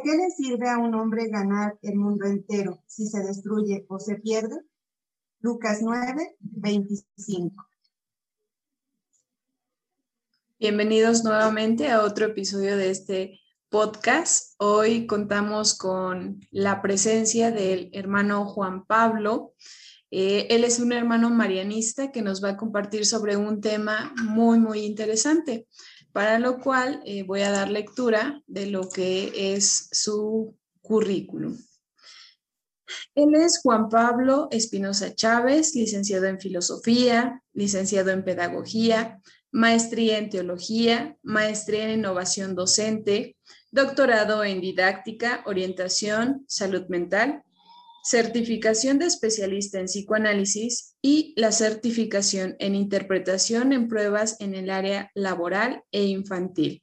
¿De qué le sirve a un hombre ganar el mundo entero si se destruye o se pierde? Lucas 9, 25. Bienvenidos nuevamente a otro episodio de este podcast. Hoy contamos con la presencia del hermano Juan Pablo. Eh, él es un hermano marianista que nos va a compartir sobre un tema muy, muy interesante, para lo cual eh, voy a dar lectura de lo que es su currículum. Él es Juan Pablo Espinosa Chávez, licenciado en Filosofía, licenciado en Pedagogía, maestría en Teología, maestría en Innovación Docente, doctorado en Didáctica, Orientación, Salud Mental, certificación de especialista en psicoanálisis y la certificación en interpretación en pruebas en el área laboral e infantil.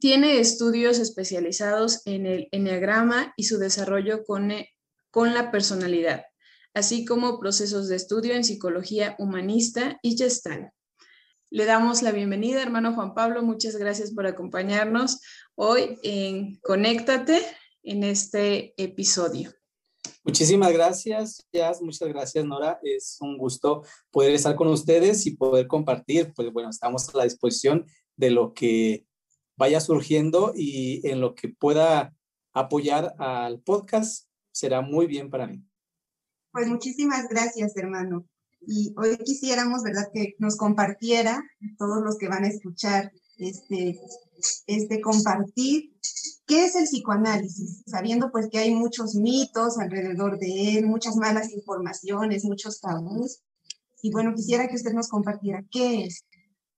Tiene estudios especializados en el enneagrama y su desarrollo con con la personalidad, así como procesos de estudio en psicología humanista y gestal. Le damos la bienvenida, hermano Juan Pablo. Muchas gracias por acompañarnos hoy en Conéctate en este episodio. Muchísimas gracias. Muchas gracias, Nora. Es un gusto poder estar con ustedes y poder compartir. Pues bueno, estamos a la disposición de lo que vaya surgiendo y en lo que pueda apoyar al podcast será muy bien para mí. Pues muchísimas gracias, hermano. Y hoy quisiéramos, ¿verdad?, que nos compartiera, todos los que van a escuchar este, este compartir, ¿qué es el psicoanálisis? Sabiendo pues que hay muchos mitos alrededor de él, muchas malas informaciones, muchos tabús. Y bueno, quisiera que usted nos compartiera, ¿qué es?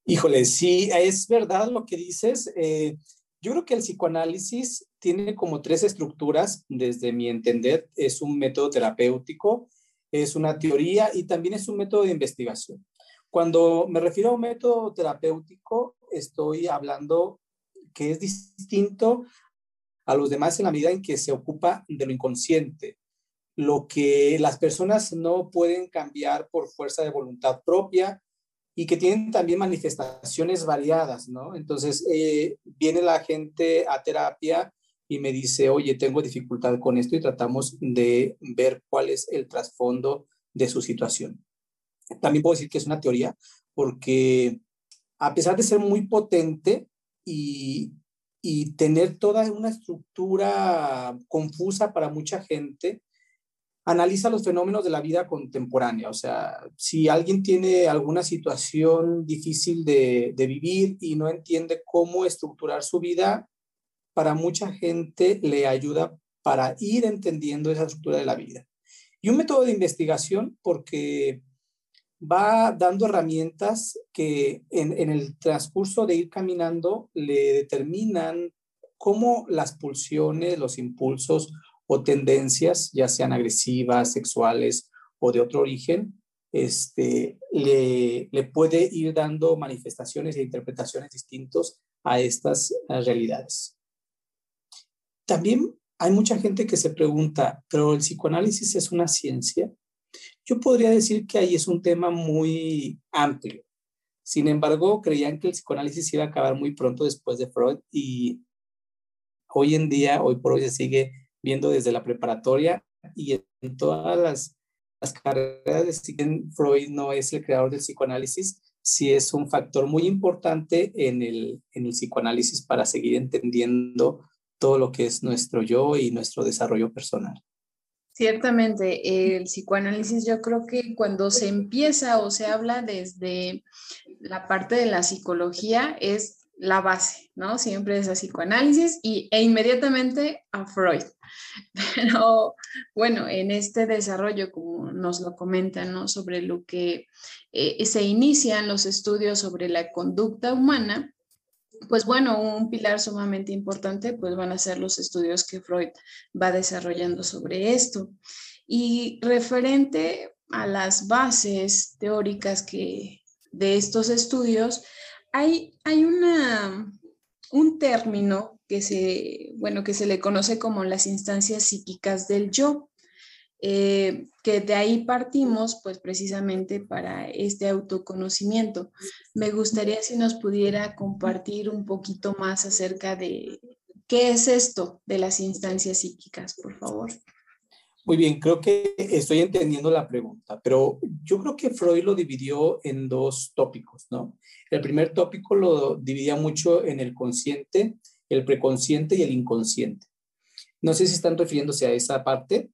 Híjole, sí, es verdad lo que dices. Eh, yo creo que el psicoanálisis tiene como tres estructuras, desde mi entender, es un método terapéutico, es una teoría y también es un método de investigación. Cuando me refiero a un método terapéutico, estoy hablando que es distinto a los demás en la medida en que se ocupa de lo inconsciente, lo que las personas no pueden cambiar por fuerza de voluntad propia, y que tienen también manifestaciones variadas, ¿no? Entonces, eh, viene la gente a terapia y me dice, oye, tengo dificultad con esto y tratamos de ver cuál es el trasfondo de su situación. También puedo decir que es una teoría porque a pesar de ser muy potente y, tener toda una estructura confusa para mucha gente, analiza los fenómenos de la vida contemporánea. O sea, si alguien tiene alguna situación difícil de, vivir y no entiende cómo estructurar su vida, para mucha gente le ayuda para ir entendiendo esa estructura de la vida. Y un método de investigación porque va dando herramientas que en, el transcurso de ir caminando le determinan cómo las pulsiones, los impulsos o tendencias, ya sean agresivas, sexuales o de otro origen, este, le, le puede ir dando manifestaciones e interpretaciones distintos a estas realidades. También hay mucha gente que se pregunta, pero el psicoanálisis es una ciencia. Yo podría decir que ahí es un tema muy amplio. Sin embargo, creían que el psicoanálisis iba a acabar muy pronto después de Freud y hoy en día, hoy por hoy se sigue viendo desde la preparatoria y en todas las, carreras de Freud no es el creador del psicoanálisis, sí es un factor muy importante en el psicoanálisis para seguir entendiendo todo lo que es nuestro yo y nuestro desarrollo personal. Ciertamente, el psicoanálisis yo creo que cuando se empieza o se habla desde la parte de la psicología es la base, ¿no? Siempre es a psicoanálisis y, e inmediatamente a Freud. Pero bueno, en este desarrollo, como nos lo comentan, ¿no? Sobre lo que eh, se inician los estudios sobre la conducta humana, pues bueno, un pilar sumamente importante, pues van a ser los estudios que Freud va desarrollando sobre esto. Y referente a las bases teóricas que de estos estudios, hay, una, un término que se, bueno, que se le conoce como las instancias psíquicas del yo, eh, que de ahí partimos pues precisamente para este autoconocimiento. Me gustaría si nos pudiera compartir un poquito más acerca de, ¿Qué es esto de las instancias psíquicas, por favor? Muy bien, creo que estoy entendiendo la pregunta, pero yo creo que Freud lo dividió en dos tópicos, ¿no? El primer tópico lo dividía mucho en el consciente, el preconsciente y el inconsciente. No sé si están refiriéndose a esa parte.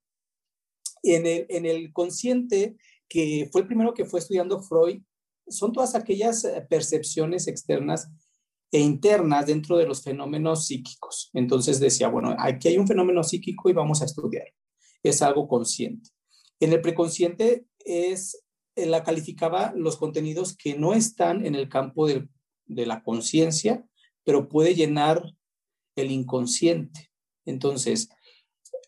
En el, en el consciente, que fue el primero que fue estudiando Freud, son todas aquellas eh, percepciones externas e internas dentro de los fenómenos psíquicos. Entonces decía, bueno, aquí hay un fenómeno psíquico y vamos a estudiar es algo consciente. En el preconsciente es, eh, la calificaba los contenidos que no están en el campo de la conciencia, pero puede llenar el inconsciente. Entonces,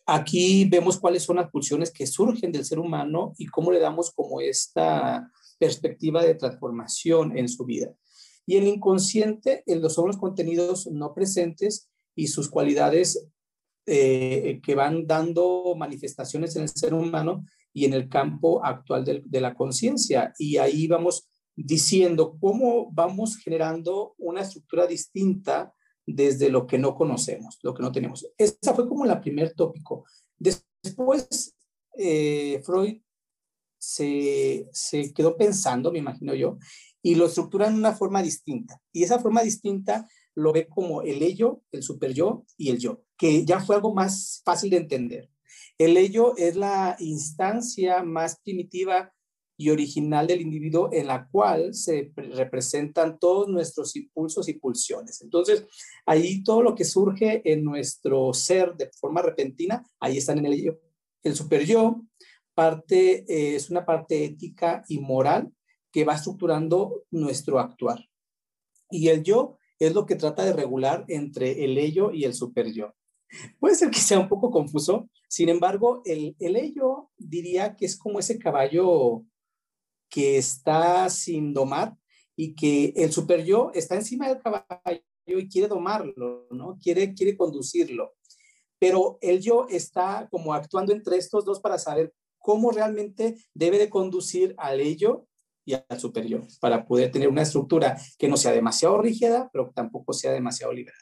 aquí vemos cuáles son las pulsiones que surgen del ser humano y cómo le damos como esta perspectiva de transformación en su vida. Y el inconsciente son los contenidos no presentes y sus cualidades eh, que van dando manifestaciones en el ser humano y en el campo actual de, la conciencia. Y ahí vamos diciendo cómo vamos generando una estructura distinta desde lo que no conocemos, lo que no tenemos. Esa fue como la primer tópico. Después, eh, Freud se, se, quedó pensando, me imagino yo, y lo estructura en una forma distinta. Y esa forma distinta lo ve como el ello, el super yo y el yo, que ya fue algo más fácil de entender. El ello es la instancia más primitiva y original del individuo en la cual se representan todos nuestros impulsos y pulsiones. Entonces, ahí todo lo que surge en nuestro ser de forma repentina, ahí están en el ello. El super yo parte, eh, es una parte ética y moral que va estructurando nuestro actuar. Y el yo es lo que trata de regular entre el ello y el super yo. Puede ser que sea un poco confuso, sin embargo, el, el ello diría que es como ese caballo que está sin domar y que el super yo está encima del caballo y quiere domarlo, ¿no? Quiere, quiere conducirlo. Pero el yo está como actuando entre estos dos para saber cómo realmente debe de conducir al ello y al superior, para poder tener una estructura que no sea demasiado rígida, pero tampoco sea demasiado liberal.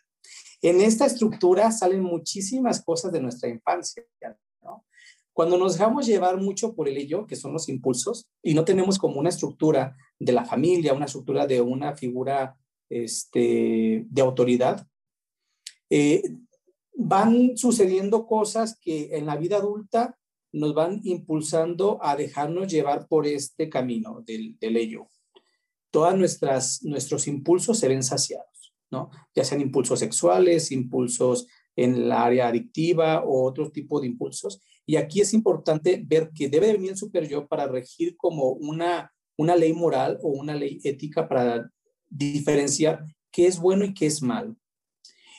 En esta estructura salen muchísimas cosas de nuestra infancia. Cuando nos dejamos llevar mucho por el ello, que son los impulsos, y no tenemos como una estructura de la familia, una estructura de una figura este, de autoridad, eh, van sucediendo cosas que en la vida adulta nos van impulsando a dejarnos llevar por este camino del, del ello. Todas nuestras nuestros impulsos se ven saciados, ¿no? Ya sean impulsos sexuales, impulsos en el área adictiva o otro tipo de impulsos. Y aquí es importante ver que debe venir el super yo para regir como una, una ley moral o una ley ética para diferenciar qué es bueno y qué es malo.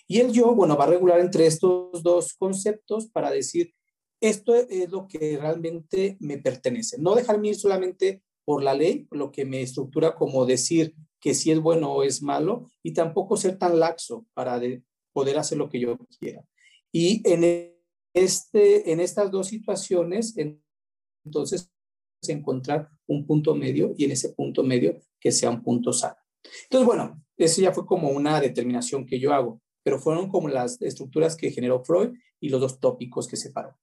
Y el yo, bueno, va a regular entre estos dos conceptos para decir esto es lo que realmente me pertenece. No dejarme ir solamente por la ley, lo que me estructura como decir que si es bueno o es malo, y tampoco ser tan laxo para poder hacer lo que yo quiera. Y en, este, en estas dos situaciones, entonces, encontrar un punto medio y en ese punto medio que sea un punto sano. Entonces, bueno, eso ya fue como una determinación que yo hago, pero fueron como las estructuras que generó Freud y los dos tópicos que separó.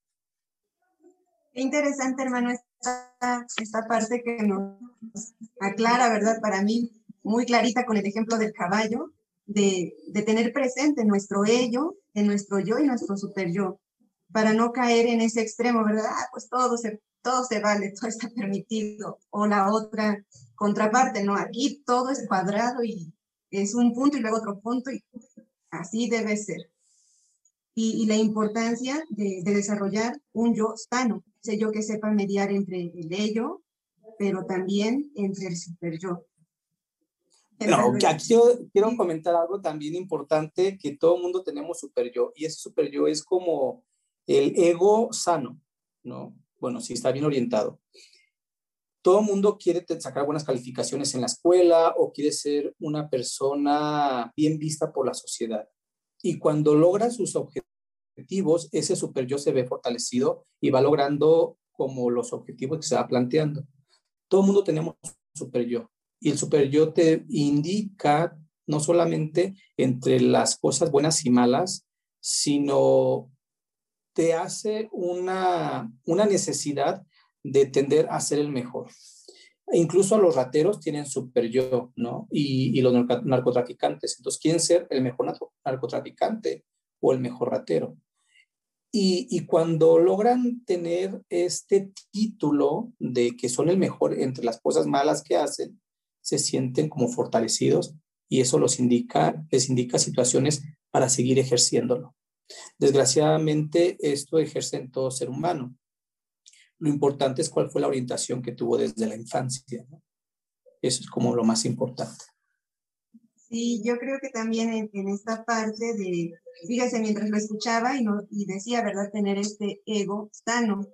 Qué interesante, hermano, esta, esta parte que nos aclara, ¿verdad? Para mí, muy clarita con el ejemplo del caballo, de, de tener presente nuestro ello, en nuestro yo y nuestro super yo, para no caer en ese extremo, ¿verdad? Ah, pues todo se, todo se vale, todo está permitido. O la otra contraparte, ¿no? Aquí todo es cuadrado y es un punto y luego otro punto y así debe ser. Y, y la importancia de, de desarrollar un yo sano, sé yo que sepa mediar entre el ello, pero también entre el super yo. No, aquí yo quiero comentar algo también importante, que todo mundo tenemos super yo, y ese super yo es como el ego sano, ¿no? Bueno, si está bien orientado. Todo mundo quiere sacar buenas calificaciones en la escuela o quiere ser una persona bien vista por la sociedad. Y cuando logra sus objetivos, ese super yo se ve fortalecido y va logrando como los objetivos que se va planteando. Todo mundo tenemos super yo y el super yo te indica no solamente entre las cosas buenas y malas, sino te hace una, una necesidad de tender a ser el mejor. Incluso los rateros tienen super yo, ¿no? Y, los narcotraficantes. Entonces, ¿quién ser el mejor narcotraficante o el mejor ratero? Y, y, cuando logran tener este título de que son el mejor entre las cosas malas que hacen, se sienten como fortalecidos y eso los indica, les indica situaciones para seguir ejerciéndolo. Desgraciadamente, esto ejerce en todo ser humano. Lo importante es cuál fue la orientación que tuvo desde la infancia. Eso es como lo más importante. Sí, yo creo que también en, esta parte de, fíjese, mientras lo escuchaba y, no, y decía, ¿verdad?, tener este ego sano.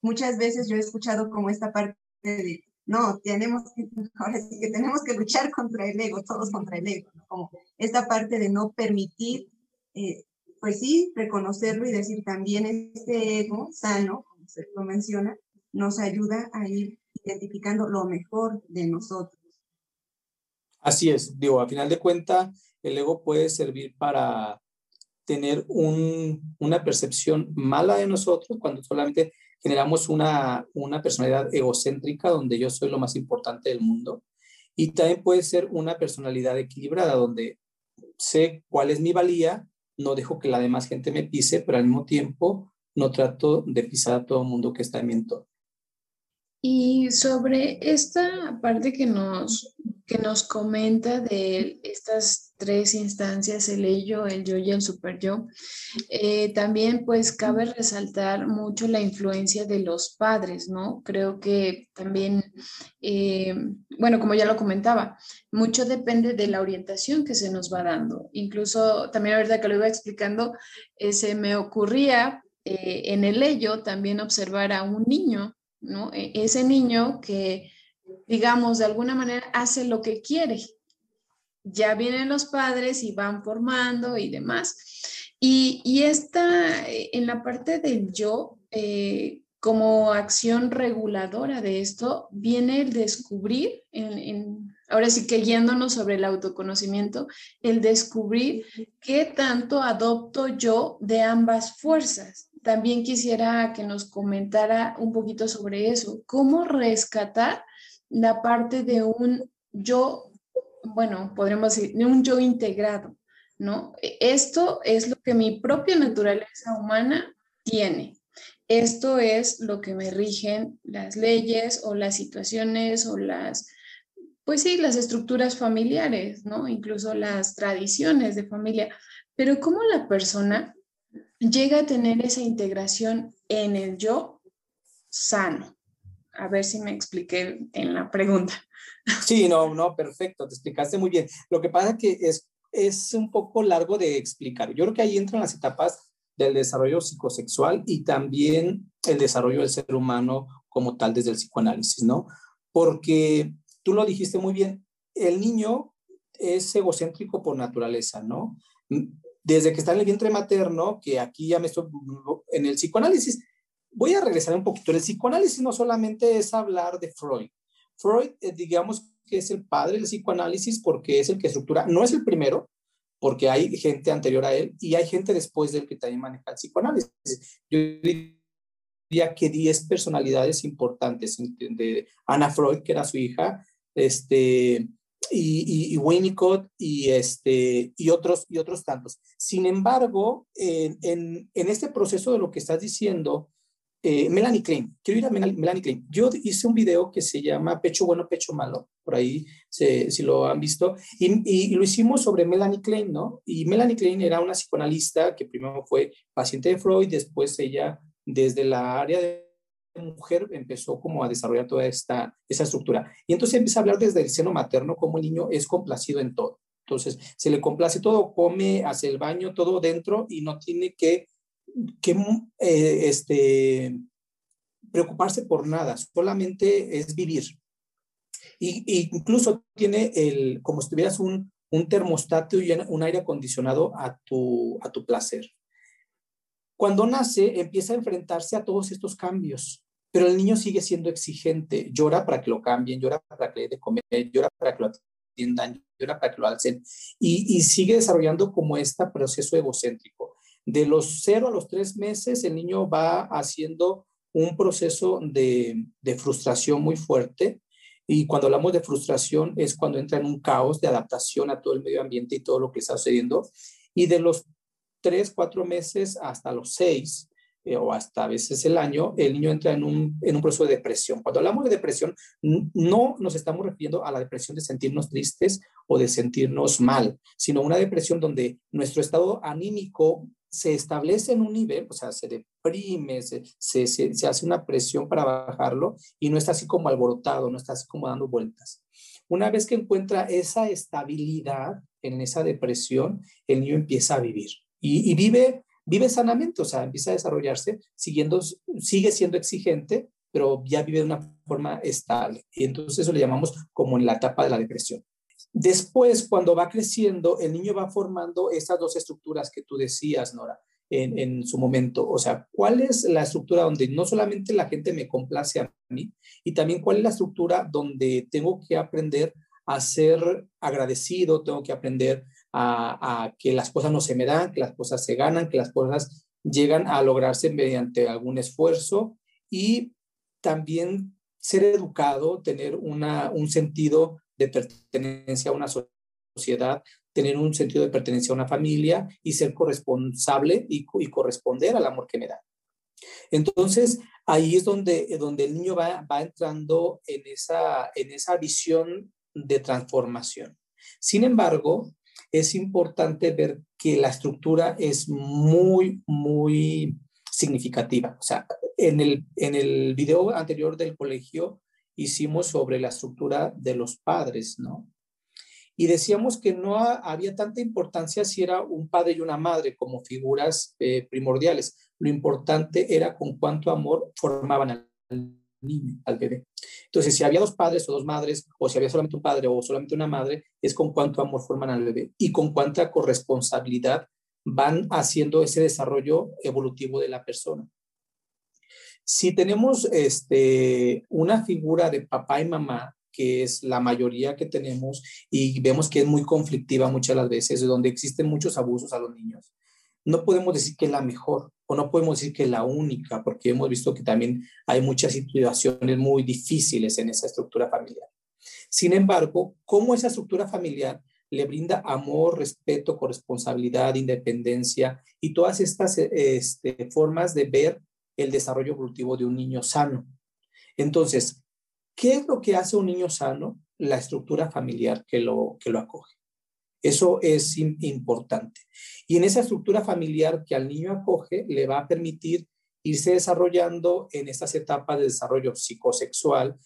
Muchas veces yo he escuchado como esta parte de, no, tenemos que, ahora sí que tenemos que luchar contra el ego, todos contra el ego, como esta parte de no permitir, eh, pues sí, reconocerlo y decir también este ego sano, lo menciona, nos ayuda a ir identificando lo mejor de nosotros. Así es, digo, a final de cuentas, el ego puede servir para tener un, una percepción mala de nosotros cuando solamente generamos una, una personalidad egocéntrica donde yo soy lo más importante del mundo. Y también puede ser una personalidad equilibrada donde sé cuál es mi valía, no dejo que la demás gente me pise, pero al mismo tiempo no trato de pisar a todo el mundo que está en mi entorno. Y sobre esta parte que nos, que nos comenta de estas tres instancias, el ello, el yo y el super yo, eh, también pues cabe resaltar mucho la influencia de los padres, ¿no? Creo que también, eh, bueno, como ya lo comentaba, mucho depende de la orientación que se nos va dando. Incluso también ahorita que lo iba explicando, eh, se me ocurría en el ello también observar a un niño ¿no? E, ese niño que, digamos, de alguna manera hace lo que quiere. Ya vienen los padres y van formando y demás. Y, y esta, en la parte del yo, eh, como acción reguladora de esto, viene el descubrir, en, ahora sí que guiándonos sobre el autoconocimiento, el descubrir qué tanto adopto yo de ambas fuerzas también quisiera que nos comentara un poquito sobre eso. ¿Cómo rescatar la parte de un yo, bueno, podríamos decir, de un yo integrado, ¿no? Esto es lo que mi propia naturaleza humana tiene. Esto es lo que me rigen las leyes o las situaciones o las, pues sí, las estructuras familiares, ¿no? Incluso las tradiciones de familia. Pero ¿cómo la persona llega a tener esa integración en el yo sano. A ver si me expliqué en la pregunta. Sí, no, no, perfecto, te explicaste muy bien. Lo que pasa es que es, es un poco largo de explicar. Yo creo que ahí entran las etapas del desarrollo psicosexual y también el desarrollo del ser humano como tal desde el psicoanálisis, ¿no? Porque tú lo dijiste muy bien, el niño es egocéntrico por naturaleza, ¿no? desde que está en el vientre materno, que aquí ya me estoy en el psicoanálisis. Voy a regresar un poquito. El psicoanálisis no solamente es hablar de Freud. Freud, eh, digamos que es el padre del psicoanálisis porque es el que estructura, no es el primero, porque hay gente anterior a él y hay gente después del que también maneja el psicoanálisis. Yo diría que 10 personalidades importantes de Ana Freud, que era su hija, este, y, y, Winnicott y, este, y, otros, y otros tantos. Sin embargo, en, en, en este proceso de lo que estás diciendo, eh, Melanie Klein, quiero ir a Melanie Klein. Yo hice un video que se llama Pecho Bueno, Pecho Malo, por ahí si lo han visto, y, lo hicimos sobre Melanie Klein, ¿no? Y Melanie Klein era una psicoanalista que primero fue paciente de Freud, después ella desde la área de mujer empezó como a desarrollar toda esta estructura. Y entonces empieza a hablar desde el seno materno como el niño es complacido en todo. Entonces, se le complace todo, come, hace el baño, todo dentro y no tiene que, que eh, este, preocuparse por nada, solamente es vivir. Y, incluso tiene el, como si tuvieras un, un termostato y un aire acondicionado a tu, a tu placer. Cuando nace, empieza a enfrentarse a todos estos cambios, pero el niño sigue siendo exigente, llora para que lo cambien, llora para que le de comer, llora para que lo atiendan, llora para que lo alcen, y, sigue desarrollando como este proceso egocéntrico. De los cero a los tres meses, el niño va haciendo un proceso de, frustración muy fuerte. Y cuando hablamos de frustración es cuando entra en un caos de adaptación a todo el medio ambiente y todo lo que está sucediendo. Y de los tres, cuatro meses hasta los seis, eh, o hasta a veces el año, el niño entra en un, en un proceso de depresión. Cuando hablamos de depresión, no nos estamos refiriendo a la depresión de sentirnos tristes o de sentirnos mal, sino una depresión donde nuestro estado anímico se establece en un nivel, o sea, se deprime, se, se, se, hace una presión para bajarlo y no está así como alborotado, no está así como dando vueltas. Una vez que encuentra esa estabilidad en esa depresión, el niño empieza a vivir y, y vive vive sanamente, o sea, empieza a desarrollarse, siguiendo, sigue siendo exigente, pero ya vive de una forma estable. Y entonces eso le llamamos como en la etapa de la depresión. Después, cuando va creciendo, el niño va formando esas dos estructuras que tú decías, Nora, en, su momento. O sea, ¿cuál es la estructura donde no solamente la gente me complace a mí, y también cuál es la estructura donde tengo que aprender a ser agradecido, tengo que aprender a, que las cosas no se me dan, que las cosas se ganan, que las cosas llegan a lograrse mediante algún esfuerzo y también ser educado, tener una, un sentido de pertenencia a una sociedad, tener un sentido de pertenencia a una familia y ser corresponsable y, y corresponder al amor que me da. Entonces, ahí es donde, donde el niño va, va entrando en esa, en esa visión de transformación. Sin embargo, es importante ver que la estructura es muy, muy significativa. O sea, en el, en el video anterior del colegio hicimos sobre la estructura de los padres, ¿no? Y decíamos que no había tanta importancia si era un padre y una madre como figuras eh, primordiales. Lo importante era con cuánto amor formaban al niño, al bebé. Entonces, si había dos padres o dos madres, o si había solamente un padre o solamente una madre, es con cuánto amor forman al bebé y con cuánta corresponsabilidad van haciendo ese desarrollo evolutivo de la persona. Si tenemos este, una figura de papá y mamá, que es la mayoría que tenemos, y vemos que es muy conflictiva muchas las veces, donde existen muchos abusos a los niños, no podemos decir que es la mejor o no podemos decir que es la única, porque hemos visto que también hay muchas situaciones muy difíciles en esa estructura familiar. Sin embargo, cómo esa estructura familiar le brinda amor, respeto, corresponsabilidad, independencia y todas estas este, formas de ver el desarrollo evolutivo de un niño sano. Entonces, ¿qué es lo que hace un niño sano? La estructura familiar que lo, que lo acoge. Eso es importante. Y en esa estructura familiar que al niño acoge, le va a permitir irse desarrollando en estas etapas de desarrollo psicosexual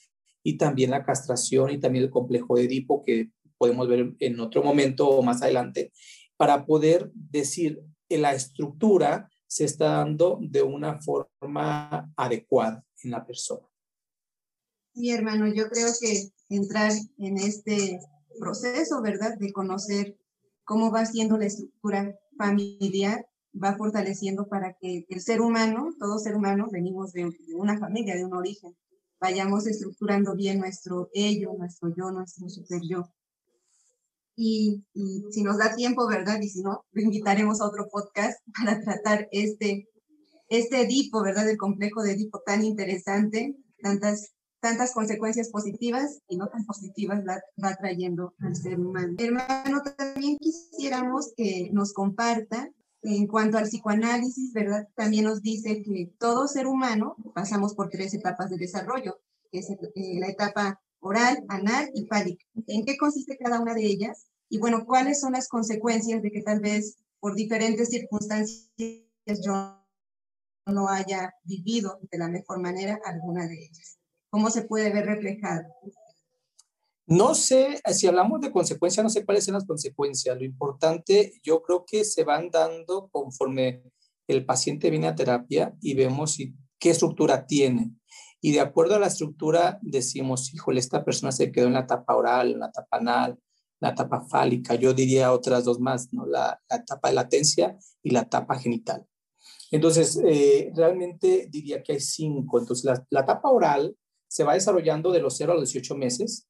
y también la castración y también el complejo de Edipo que podemos ver en otro momento o más adelante, para poder decir que la estructura se está dando de una forma adecuada en la persona. Sí, hermano, yo creo que entrar en este proceso, ¿verdad? De conocer cómo va siendo la estructura familiar, va fortaleciendo para que el ser humano, todo ser humano, venimos de, una familia, de un origen, vayamos estructurando bien nuestro ello, nuestro yo, nuestro super yo. Y, y, si nos da tiempo, ¿verdad? Y si no, lo invitaremos a otro podcast para tratar este, este Edipo, ¿verdad? El complejo de Edipo tan interesante, tantas tantas consecuencias positivas y no tan positivas va, va trayendo al ser humano. Hermano, también quisiéramos que nos comparta en cuanto al psicoanálisis, ¿verdad? También nos dice que todo ser humano pasamos por tres etapas de desarrollo, que es eh, la etapa oral, anal y fálica. ¿En qué consiste cada una de ellas? Y bueno, ¿cuáles son las consecuencias de que tal vez por diferentes circunstancias yo no haya vivido de la mejor manera alguna de ellas? ¿Cómo se puede ver reflejado? No sé, si hablamos de consecuencias, no sé cuáles son las consecuencias. Lo importante, yo creo que se van dando conforme el paciente viene a terapia y vemos qué estructura tiene. Y de acuerdo a la estructura, decimos, híjole, esta persona se quedó en la etapa oral, en la etapa anal, la etapa fálica. Yo diría otras dos más, ¿no? La, etapa de latencia y la etapa genital. Entonces, eh, realmente diría que hay cinco. Entonces, la, la etapa oral se va desarrollando de los 0 a los 18 meses.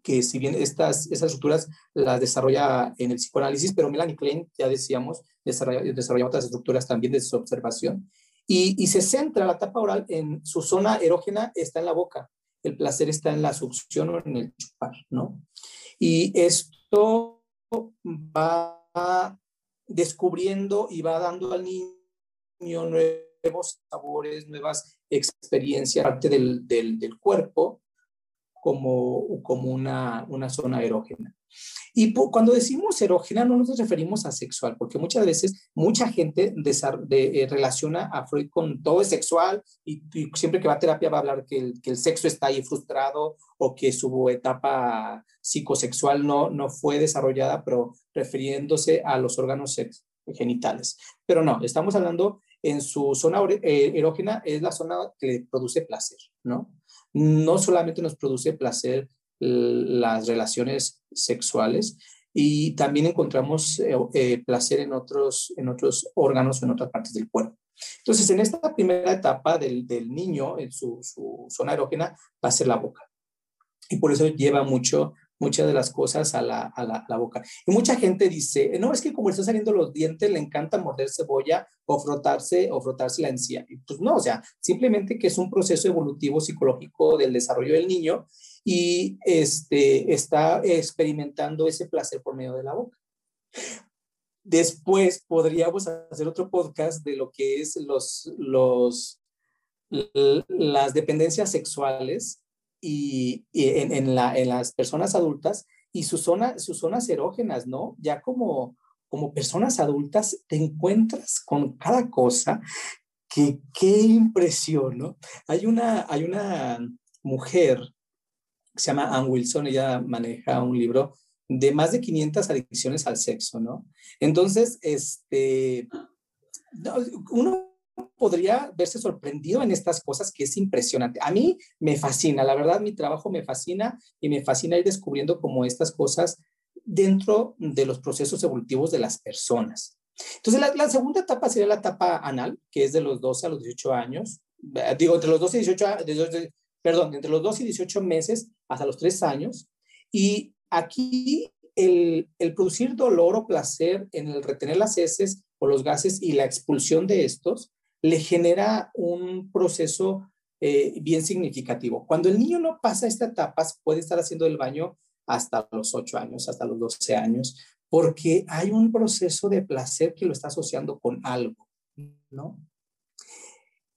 que si bien estas, estas estructuras las desarrolla en el psicoanálisis, pero Melanie Klein, ya decíamos, desarrolla, desarrolla otras estructuras también de su observación. Y, se centra la etapa oral en su zona erógena, está en la boca, el placer está en la succión o en el chupar, ¿no? Y esto va descubriendo y va dando al niño nuevos sabores, nuevas experiencias, parte del, del, del cuerpo, como, como una, una zona erógena. Y cuando decimos erógena no nos referimos a sexual, porque muchas veces mucha gente eh, relaciona a Freud con todo es sexual y, siempre que va a terapia va a hablar que el, sexo está ahí frustrado o que su etapa psicosexual no, no fue desarrollada, pero refiriéndose a los órganos genitales. Pero no, estamos hablando en su zona eh, erógena, es la zona que produce placer, ¿no? no solamente nos produce placer las relaciones sexuales, y también encontramos eh, eh, placer en otros, en otros órganos o en otras partes del cuerpo. Entonces, en esta primera etapa del, del niño, en su, su, zona erógena, va a ser la boca. Y por eso lleva mucho muchas de las cosas a la, a, la, boca. Y mucha gente dice, no, es que como está saliendo los dientes, le encanta morder cebolla o frotarse o frotarse la encía. Y pues no, o sea, simplemente que es un proceso evolutivo psicológico del desarrollo del niño y este, está experimentando ese placer por medio de la boca. Después podríamos hacer otro podcast de lo que es los, los, las dependencias sexuales y, en, en, la, en, las personas adultas y sus, zona, sus zonas erógenas, ¿no? Ya como, como personas adultas te encuentras con cada cosa que qué impresión, ¿no? Hay una, hay una mujer se llama Ann Wilson, ella maneja un libro de más de 500 adicciones al sexo, ¿no? Entonces, este, uno podría verse sorprendido en estas cosas que es impresionante. A mí me fascina, la verdad mi trabajo me fascina y me fascina ir descubriendo como estas cosas dentro de los procesos evolutivos de las personas. Entonces la, segunda etapa sería la etapa anal, que es de los 12 a los 18 años, eh, digo, entre los 12 y 18, perdón, entre los 12 y 18 meses hasta los 3 años. Y aquí el, el, producir dolor o placer en el retener las heces o los gases y la expulsión de estos le genera un proceso eh, bien significativo. Cuando el niño no pasa esta etapa, puede estar haciendo el baño hasta los 8 años, hasta los 12 años, porque hay un proceso de placer que lo está asociando con algo, ¿no?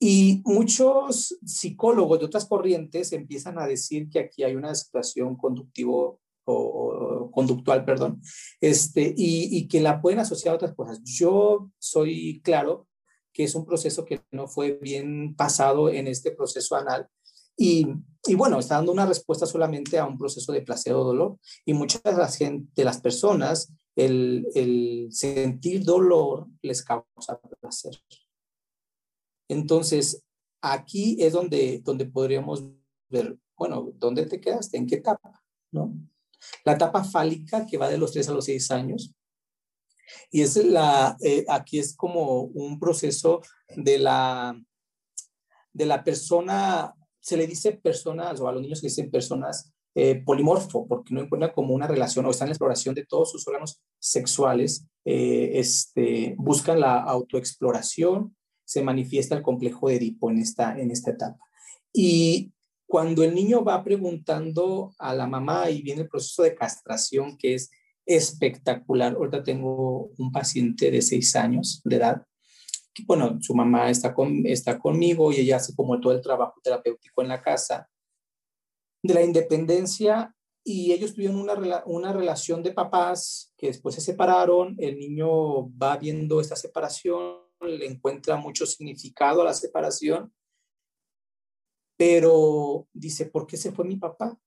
Y muchos psicólogos de otras corrientes empiezan a decir que aquí hay una situación conductivo o, conductual, perdón, este, y, y, que la pueden asociar a otras cosas. Yo soy claro que es un proceso que no fue bien pasado en este proceso anal. Y, y bueno, está dando una respuesta solamente a un proceso de placer o dolor. Y muchas de las, gente, de las personas, el, el sentir dolor les causa placer. Entonces, aquí es donde, donde podríamos ver, bueno, ¿dónde te quedaste? ¿En qué etapa? ¿No? La etapa fálica, que va de los 3 a los 6 años, y es la, eh, aquí es como un proceso de la, de la persona, se le dice personas, o a los niños se dicen personas eh, polimorfo, porque no encuentran como una relación o están en la exploración de todos sus órganos sexuales, eh, este, buscan la autoexploración, se manifiesta el complejo de Edipo en esta, en esta etapa. Y cuando el niño va preguntando a la mamá y viene el proceso de castración, que es espectacular. Ahorita tengo un paciente de seis años de edad. Que, bueno, su mamá está, con, está conmigo y ella hace como todo el trabajo terapéutico en la casa. De la independencia y ellos tuvieron una, una relación de papás que después se separaron. El niño va viendo esta separación, le encuentra mucho significado a la separación, pero dice, ¿por qué se fue mi papá?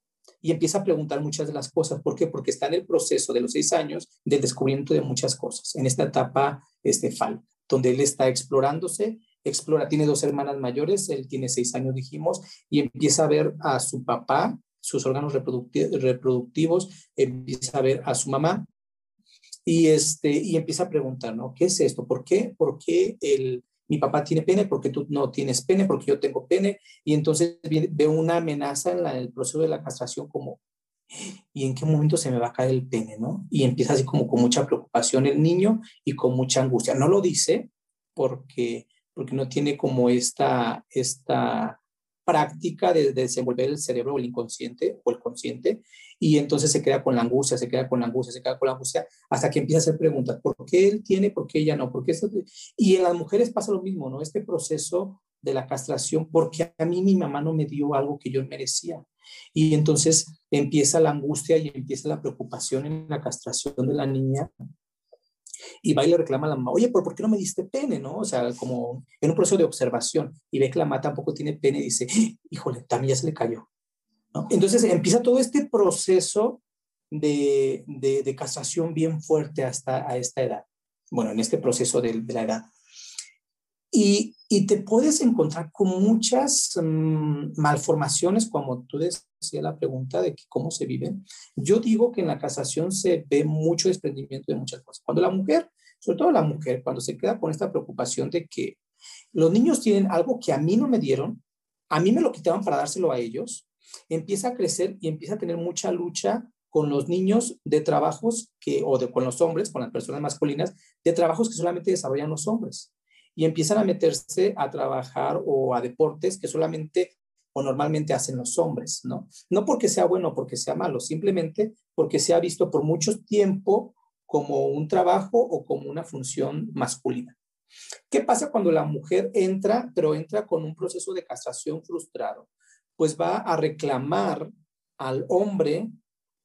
y empieza a preguntar muchas de las cosas. ¿Por qué? Porque está en el proceso de los seis años del descubrimiento de muchas cosas, en esta etapa este, FAL, donde él está explorándose, explora, tiene dos hermanas mayores, él tiene seis años, dijimos, y empieza a ver a su papá, sus órganos reproductivos, empieza a ver a su mamá, y, este, y empieza a preguntar, ¿no? ¿Qué es esto? ¿Por qué? ¿Por qué el, mi papá tiene pene porque tú no tienes pene, porque yo tengo pene, y entonces veo una amenaza en, el proceso de la castración como, ¿Y en qué momento se me va a caer el pene, no? Y empieza así como con mucha preocupación el niño y con mucha angustia. No lo dice porque, porque no tiene como esta, esta práctica de, desenvolver el cerebro el inconsciente o el consciente y entonces se queda con la angustia, se queda con la angustia, se queda con la angustia hasta que empieza a hacer preguntas, ¿por qué él tiene, por qué ella no? ¿Por qué Y en las mujeres pasa lo mismo, ¿no? Este proceso de la castración, porque a mí mi mamá no me dio algo que yo merecía. Y entonces empieza la angustia y empieza la preocupación en la castración de la niña y va y le reclama a la mamá, oye, ¿por, qué no me diste pene? ¿no? O sea, como en un proceso de observación y ve que la mamá tampoco tiene pene y dice, híjole, también ya se le cayó. ¿no? Entonces empieza todo este proceso de, de, casación bien fuerte hasta a esta edad. Bueno, en este proceso de, de la edad. Y, te puedes encontrar con muchas mm, malformaciones, como tú decías la pregunta de cómo se viven. Yo digo que en la casación se ve mucho desprendimiento de muchas cosas. Cuando la mujer, sobre todo la mujer, cuando se queda con esta preocupación de que los niños tienen algo que a mí no me dieron, a mí me lo quitaban para dárselo a ellos, empieza a crecer y empieza a tener mucha lucha con los niños de trabajos que, o de, con los hombres, con las personas masculinas, de trabajos que solamente desarrollan los hombres y empiezan a meterse a trabajar o a deportes que solamente o normalmente hacen los hombres, ¿no? No porque sea bueno o porque sea malo, simplemente porque se ha visto por mucho tiempo como un trabajo o como una función masculina. ¿Qué pasa cuando la mujer entra, pero entra con un proceso de castración frustrado? Pues va a reclamar al hombre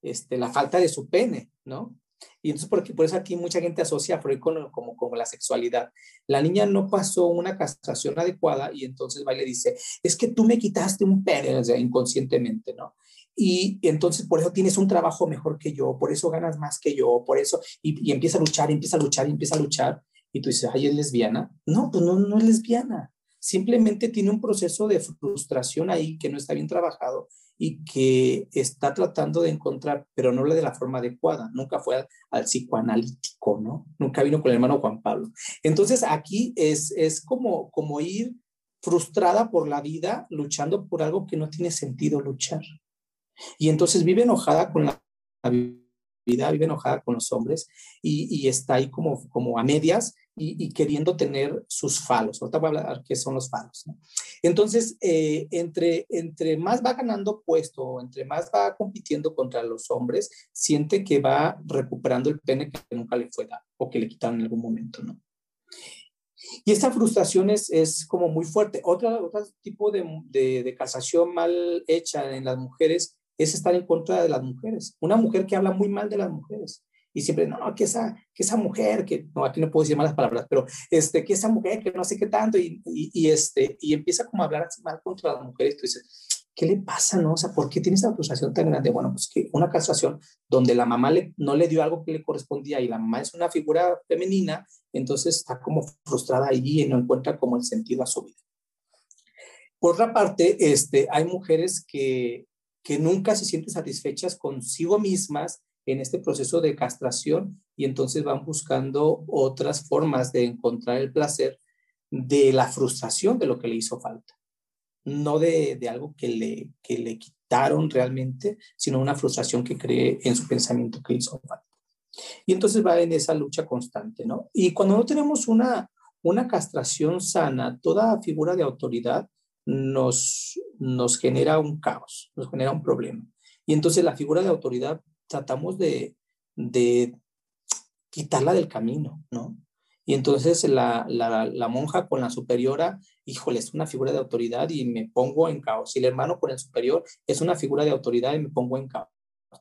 este, la falta de su pene, ¿no? Y entonces, porque, por eso aquí mucha gente asocia a Freud con, como, como la sexualidad. La niña no pasó una castración adecuada y entonces va y le dice, es que tú me quitaste un pene, o inconscientemente, ¿no? Y entonces por eso tienes un trabajo mejor que yo, por eso ganas más que yo, por eso, y, y empieza a luchar, empieza a luchar, empieza a luchar. Y tú dices, ay, ¿es lesbiana? No, pues no, no es lesbiana. Simplemente tiene un proceso de frustración ahí que no está bien trabajado y que está tratando de encontrar, pero no lo de la forma adecuada, nunca fue al, psicoanalítico, ¿no? Nunca vino con el hermano Juan Pablo. Entonces aquí es, es como, como ir frustrada por la vida, luchando por algo que no tiene sentido luchar. Y entonces vive enojada con la vida, vive enojada con los hombres y, y está ahí como, como a medias y, queriendo tener sus falos. Ahorita voy a hablar qué son los falos. Entonces, eh, entre, entre más va ganando puesto, entre más va compitiendo contra los hombres, siente que va recuperando el pene que nunca le fue dado o que le quitaron en algún momento, ¿no? Y esta frustración es, es como muy fuerte. Otra, otro tipo de, de, de casación mal hecha en las mujeres es estar en contra de las mujeres. Una mujer que habla muy mal de las mujeres y siempre, no, que esa, que esa mujer, que no, aquí no puedo decir malas palabras, pero este, que esa mujer, que no sé qué tanto, y, y, este, y empieza como a hablar así mal contra las mujeres, tú dices, ¿qué le pasa, no? O sea, ¿por qué tiene esta frustración tan grande? Bueno, pues que una castración donde la mamá le, no le dio algo que le correspondía y la mamá es una figura femenina, entonces está como frustrada allí y no encuentra como el sentido a su vida. Por otra parte, este, hay mujeres que, que nunca se sienten satisfechas consigo mismas en este proceso de castración y entonces van buscando otras formas de encontrar el placer de la frustración de lo que le hizo falta, no de, de algo que le, que le quitaron realmente, sino una frustración que cree en su pensamiento que hizo falta. Y entonces va en esa lucha constante, ¿no? Y cuando no tenemos una, una castración sana, toda figura de autoridad nos, nos genera un caos, nos genera un problema. Y entonces la figura de autoridad tratamos de, de quitarla del camino, ¿no? Y entonces la, la, la, monja con la superiora, híjole, es una figura de autoridad y me pongo en caos. Y el hermano con el superior es una figura de autoridad y me pongo en caos.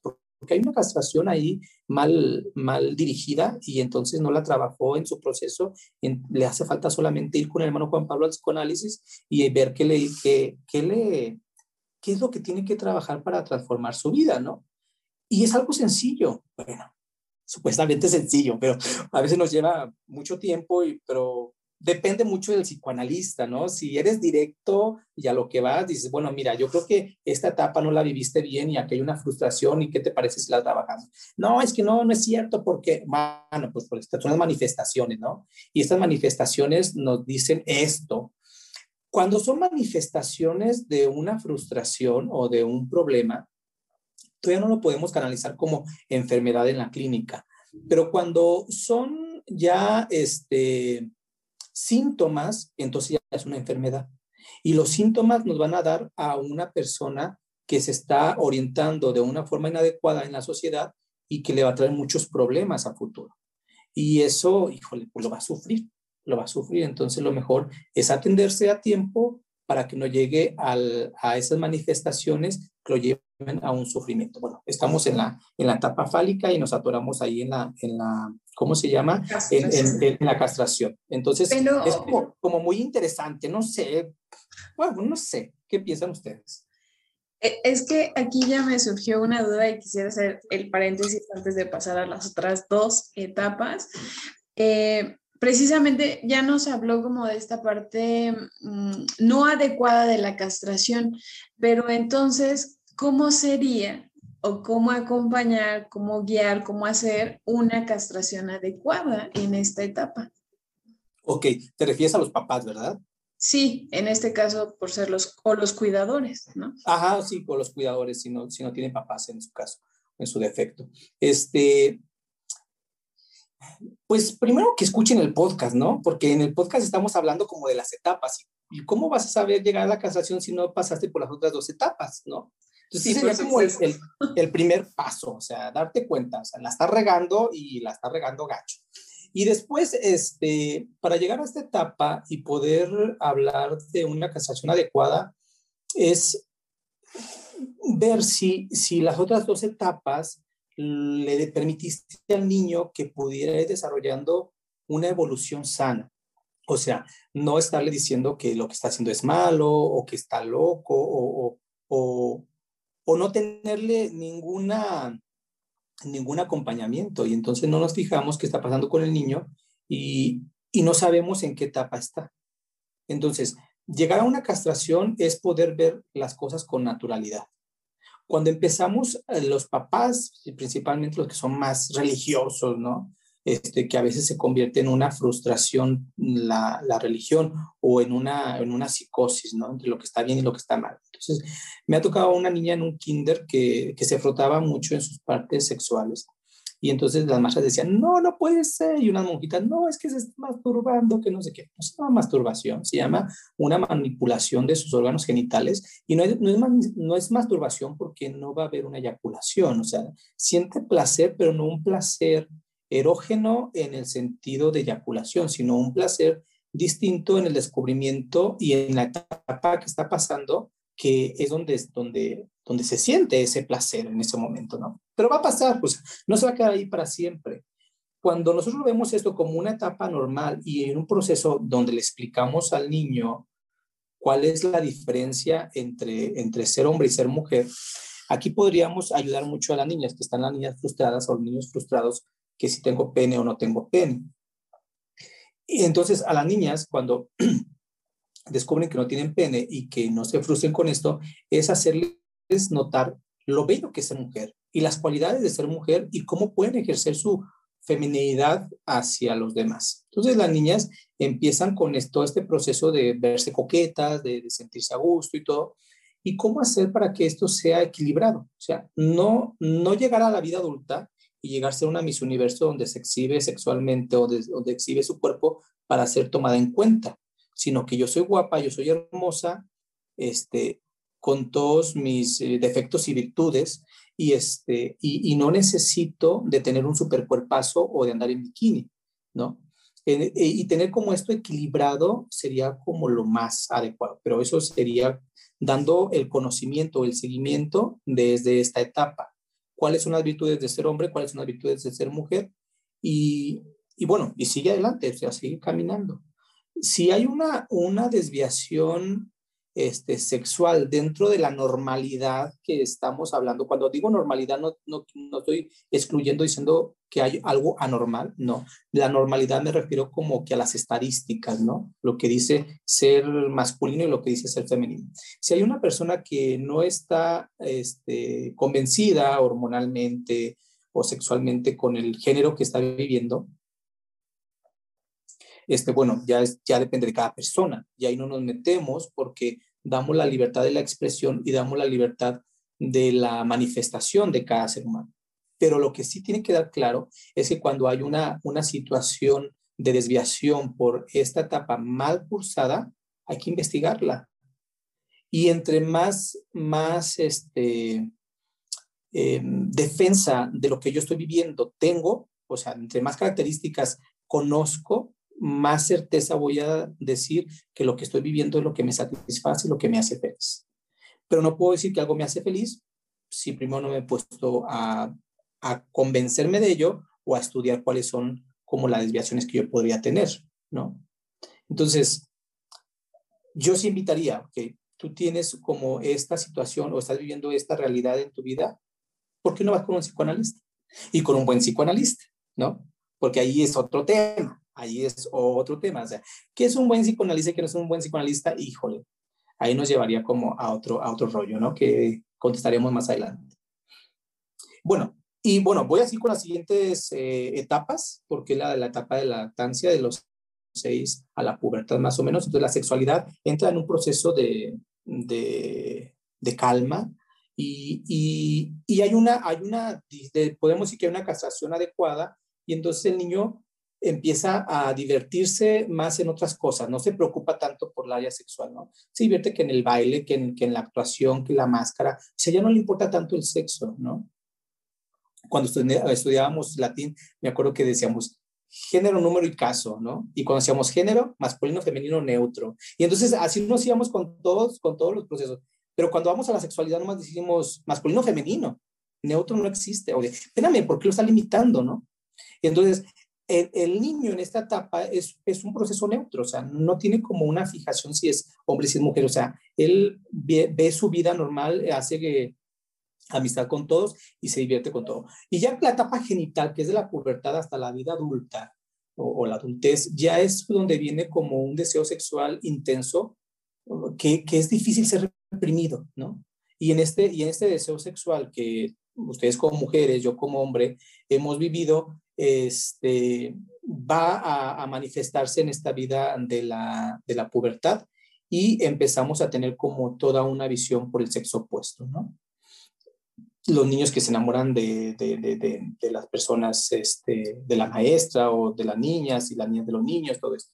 Porque hay una castración ahí mal, mal dirigida y entonces no la trabajó en su proceso. le hace falta solamente ir con el hermano Juan Pablo al psicoanálisis y ver qué, le, qué, qué, le, qué es lo que tiene que trabajar para transformar su vida, ¿no? Y es algo sencillo, bueno, supuestamente sencillo, pero a veces nos lleva mucho tiempo, y, pero depende mucho del psicoanalista, ¿no? Si eres directo y a lo que vas, dices, bueno, mira, yo creo que esta etapa no la viviste bien y aquí hay una frustración y qué te parece si la trabajamos. No, es que no, no es cierto porque, bueno, pues, pues son las manifestaciones, ¿no? Y estas manifestaciones nos dicen esto. Cuando son manifestaciones de una frustración o de un problema, todavía no lo podemos canalizar como enfermedad en la clínica. Pero cuando son ya este, síntomas, entonces ya es una enfermedad. Y los síntomas nos van a dar a una persona que se está orientando de una forma inadecuada en la sociedad y que le va a traer muchos problemas a futuro. Y eso, híjole, pues lo va a sufrir, lo va a sufrir. Entonces lo mejor es atenderse a tiempo para que no llegue a esas manifestaciones que lo lleven a un sufrimiento. Bueno, estamos en la, en la etapa fálica y nos atoramos ahí en la, en la ¿cómo se llama? En, en, la castración. Entonces, es como, como muy interesante, no sé, bueno, no sé, ¿qué piensan ustedes? E, es que aquí ya me surgió una duda y quisiera hacer el paréntesis antes de pasar a las otras dos etapas. Eh, precisamente ya nos habló como de esta parte mm, no adecuada de la castración, pero entonces, ¿cómo sería o cómo acompañar, cómo guiar, cómo hacer una castración adecuada en esta etapa? Ok, te refieres a los papás, ¿verdad? Sí, en este caso por ser los o los cuidadores, ¿no? Ajá, sí, por los cuidadores, si no, si no tienen papás en su caso, en su defecto. Este, pues primero que escuchen el podcast, ¿no? Porque en el podcast estamos hablando como de las etapas. ¿Y cómo vas a saber llegar a la casación si no pasaste por las otras dos etapas, ¿no? Entonces, sí, sería como el, el, el, primer paso, o sea, darte cuenta, o sea, la está regando y la está regando gacho. Y después, este, para llegar a esta etapa y poder hablar de una casación adecuada, es ver si, si las otras dos etapas le permitiste al niño que pudiera ir desarrollando una evolución sana. O sea, no estarle diciendo que lo que está haciendo es malo o que está loco o, o, o no tenerle ninguna ningún acompañamiento y entonces no nos fijamos qué está pasando con el niño y, y no sabemos en qué etapa está. Entonces, llegar a una castración es poder ver las cosas con naturalidad. Cuando empezamos, eh, los papás, principalmente los que son más religiosos, ¿no? Este, que a veces se convierte en una frustración la, religión o en una, en una psicosis, ¿no? Entre lo que está bien y lo que está mal. Entonces, me ha tocado una niña en un kinder que, que se frotaba mucho en sus partes sexuales. Y entonces las maestras decían, no, no puede ser. Y una monjita, no, es que se está masturbando, que no sé qué. No se llama masturbación, se llama una manipulación de sus órganos genitales. Y no es, no es, no es masturbación porque no va a haber una eyaculación. O sea, siente placer, pero no un placer erógeno en el sentido de eyaculación, sino un placer distinto en el descubrimiento y en la etapa que está pasando, que es donde, donde, donde se siente ese placer en ese momento, ¿no? Pero va a pasar, pues no se va a quedar ahí para siempre. Cuando nosotros vemos esto como una etapa normal y en un proceso donde le explicamos al niño cuál es la diferencia entre, entre ser hombre y ser mujer, aquí podríamos ayudar mucho a las niñas que están las niñas frustradas o los niños frustrados que si tengo pene o no tengo pene. Y entonces a las niñas, cuando descubren que no tienen pene y que no se frustren con esto, es hacerles notar lo bello que es ser mujer y las cualidades de ser mujer y cómo pueden ejercer su feminidad hacia los demás. Entonces las niñas empiezan con esto, este proceso de verse coquetas, de, de, sentirse a gusto y todo, y cómo hacer para que esto sea equilibrado. O sea, no, no llegar a la vida adulta y llegar a ser una Miss Universo donde se exhibe sexualmente o donde exhibe su cuerpo para ser tomada en cuenta, sino que yo soy guapa, yo soy hermosa, este, con todos mis eh, defectos y virtudes, y, este, y, no necesito de tener un supercuerpazo o de andar en bikini, ¿no? Eh, y tener como esto equilibrado sería como lo más adecuado, pero eso sería dando el conocimiento, el seguimiento desde esta etapa. Cuáles son las virtudes de ser hombre, cuáles son las virtudes de ser mujer, y, y bueno, y sigue adelante, o sea, sigue caminando. Si hay una, una desviación este, sexual dentro de la normalidad que estamos hablando. Cuando digo normalidad, no, no, no, estoy excluyendo diciendo que hay algo anormal, no. La normalidad me refiero como que a las estadísticas, ¿no? Lo que dice ser masculino y lo que dice ser femenino. Si hay una persona que no está este, convencida hormonalmente o sexualmente con el género que está viviendo, este, bueno, ya, es, ya depende de cada persona y ahí no nos metemos porque damos la libertad de la expresión y damos la libertad de la manifestación de cada ser humano. Pero lo que sí tiene que dar claro es que cuando hay una, una situación de desviación por esta etapa mal cursada, hay que investigarla. Y entre más, más este, em, defensa de lo que yo estoy viviendo tengo, o sea, entre más características conozco, más certeza voy a decir que lo que estoy viviendo es lo que me satisface y lo que me hace feliz. Pero no puedo decir que algo me hace feliz si primero no me he puesto a, a convencerme de ello o a estudiar cuáles son como las desviaciones que yo podría tener, ¿no? Entonces, yo sí invitaría, que tú tienes como esta situación o estás viviendo esta realidad en tu vida, ¿por qué no vas con un psicoanalista? Y con un buen psicoanalista, ¿no? Porque ahí es otro tema, ahí es otro tema. O sea, ¿qué es un buen psicoanalista y qué no es un buen psicoanalista? Híjole, ahí nos llevaría como a otro, a otro rollo, ¿no? Que contestaremos más adelante. Bueno, y bueno, voy así con las siguientes eh, etapas, porque la, la etapa de la lactancia de los seis a la pubertad más o menos. Entonces la sexualidad entra en un proceso de, de, de calma y, y, y, hay una, hay una podemos decir que hay una castración adecuada y entonces el niño empieza a divertirse más en otras cosas, no se preocupa tanto por el área sexual, ¿no? Se divierte que en el baile, que en, que en la actuación, que la máscara, o sea, ya no le importa tanto el sexo, ¿no? Cuando estudiábamos latín, me acuerdo que decíamos género, número y caso, ¿no? Y cuando decíamos género, masculino, femenino, neutro. Y entonces así nos íbamos con todos, con todos los procesos. Pero cuando vamos a la sexualidad, nomás decimos masculino, femenino. Neutro no existe. Oye, espérame, ¿por qué lo está limitando, no? Entonces, el, niño en esta etapa es, un proceso neutro, o sea, no tiene como una fijación si es hombre, si es mujer, o sea, él ve, su vida normal, hace que, amistad con todos y se divierte con todo. Y ya la etapa genital, que es de la pubertad hasta la vida adulta o, la adultez, ya es donde viene como un deseo sexual intenso que, que es difícil ser reprimido, ¿no? Y en, este, y en este deseo sexual que ustedes como mujeres, yo como hombre, hemos vivido, este, va a, manifestarse en esta vida de la, de la pubertad y empezamos a tener como toda una visión por el sexo opuesto, ¿no? Los niños que se enamoran de, de, de, de las personas, este, de la maestra o de las niñas y las niñas de los niños, todo esto.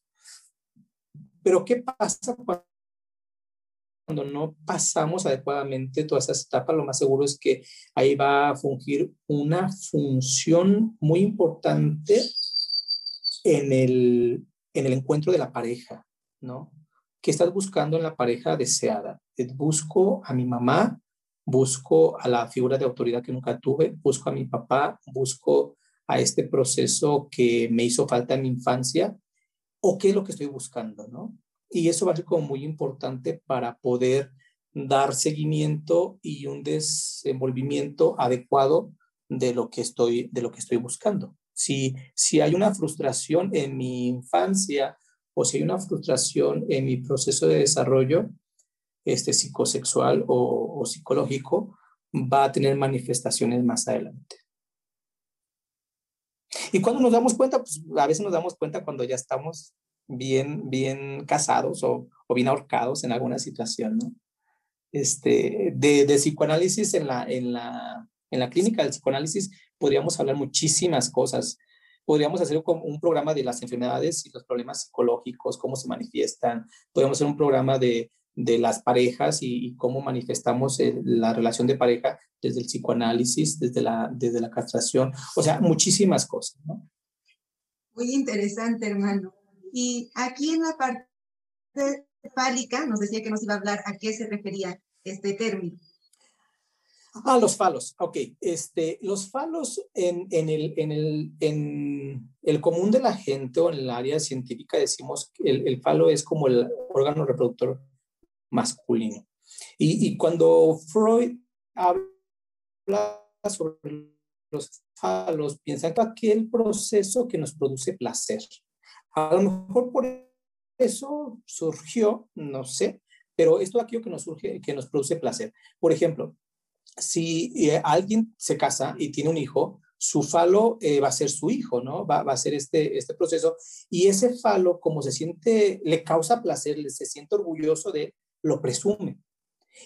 Pero ¿qué pasa cuando cuando no pasamos adecuadamente todas esas etapas, lo más seguro es que ahí va a fungir una función muy importante en el, en el encuentro de la pareja, ¿no? ¿Qué estás buscando en la pareja deseada? Busco a mi mamá, busco a la figura de autoridad que nunca tuve, busco a mi papá, busco a este proceso que me hizo falta en mi infancia, o qué es lo que estoy buscando, ¿no? Y eso va a ser como muy importante para poder dar seguimiento y un desenvolvimiento adecuado de lo que estoy, de lo que estoy buscando. Si, si hay una frustración en mi infancia o si hay una frustración en mi proceso de desarrollo este, psicosexual o, o psicológico, va a tener manifestaciones más adelante. Y cuando nos damos cuenta, pues a veces nos damos cuenta cuando ya estamos bien, bien casados o, o bien ahorcados en alguna situación, ¿no? Este, de, de, psicoanálisis en la, en, la, en la clínica del psicoanálisis podríamos hablar muchísimas cosas. Podríamos hacer como un programa de las enfermedades y los problemas psicológicos, cómo se manifiestan. Podríamos hacer un programa de, de las parejas y, y cómo manifestamos la relación de pareja desde el psicoanálisis, desde la, desde la castración, o sea, muchísimas cosas, ¿no? Muy interesante, hermano. Y aquí en la parte fálica nos decía que nos iba a hablar a qué se refería este término. Ah, los falos, ok. Este, los falos en, en, el, en, el, en el común de la gente o en el área científica decimos que el, el falo es como el órgano reproductor masculino. Y, y cuando Freud habla sobre los falos, piensa en aquel proceso que nos produce placer. A lo mejor por eso surgió, no sé, pero esto aquello que nos surge, que nos produce placer. Por ejemplo, si eh, alguien se casa y tiene un hijo, su falo eh, va a ser su hijo, ¿no? Va, va, a ser este, este proceso. Y ese falo, como se siente, le causa placer, se siente orgulloso de, lo presume.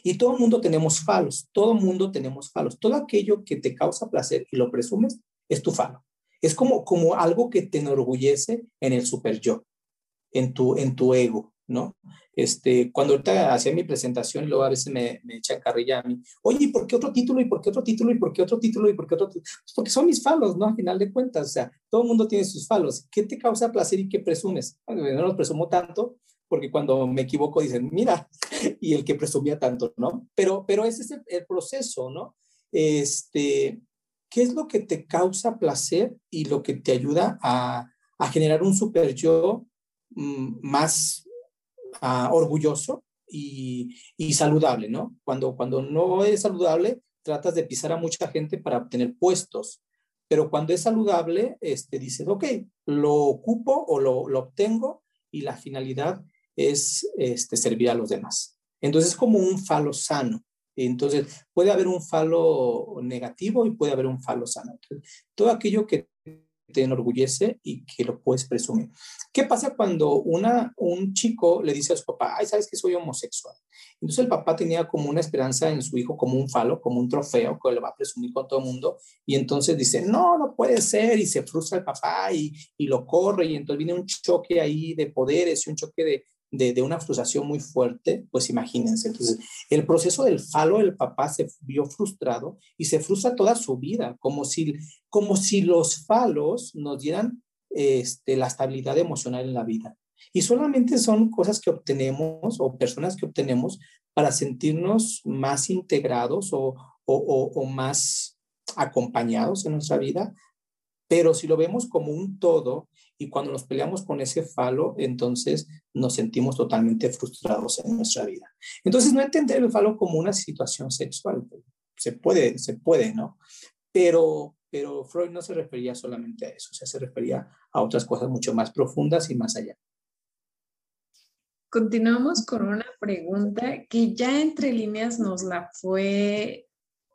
Y todo el mundo tenemos falos, todo el mundo tenemos falos. Todo aquello que te causa placer y lo presumes es tu falo. Es como, como algo que te enorgullece en el super yo, en tu, en tu ego, ¿no? Este, cuando ahorita hacía mi presentación, luego a veces me, me echan carrilla a mí, oye, ¿y por qué otro título? ¿Y por qué otro título? ¿Y por qué otro título? ¿Y por qué otro título? Pues porque son mis falos, ¿no? Al final de cuentas, o sea, todo el mundo tiene sus falos. ¿Qué te causa placer y qué presumes? no los presumo tanto porque cuando me equivoco dicen, mira, y el que presumía tanto, ¿no? Pero, pero ese es el, proceso, ¿no? Este, ¿Qué es lo que te causa placer y lo que te ayuda a, a generar un super yo mm, más uh, orgulloso y, y, saludable, ¿no? Cuando, cuando no es saludable, tratas de pisar a mucha gente para obtener puestos, pero cuando es saludable, este, dices, ok, lo ocupo o lo, lo obtengo y la finalidad es este, servir a los demás. Entonces es como un falo sano. Entonces puede haber un falo negativo y puede haber un falo sano. todo aquello que te enorgullece y que lo puedes presumir. ¿Qué pasa cuando una, un chico le dice a su papá, ay, sabes que soy homosexual? Entonces el papá tenía como una esperanza en su hijo, como un falo, como un trofeo que le va a presumir con todo el mundo. Y entonces dice, no, no puede ser. Y se frustra el papá y, y lo corre. Y entonces viene un choque ahí de poderes y un choque de, de, una frustración muy fuerte, pues imagínense. Entonces, el proceso del falo del papá se vio frustrado y se frustra toda su vida, como si, como si los falos nos dieran este, la estabilidad emocional en la vida. Y solamente son cosas que obtenemos o personas que obtenemos para sentirnos más integrados o, o, o más acompañados en nuestra vida. Pero si lo vemos como un todo y cuando nos peleamos con ese falo, entonces nos sentimos totalmente frustrados en nuestra vida. Entonces, no entender el falo como una situación sexual, se puede, se puede, ¿no? Pero, pero Freud no se refería solamente a eso, o sea, se refería a otras cosas mucho más profundas y más allá. Continuamos con una pregunta que ya entre líneas nos la fue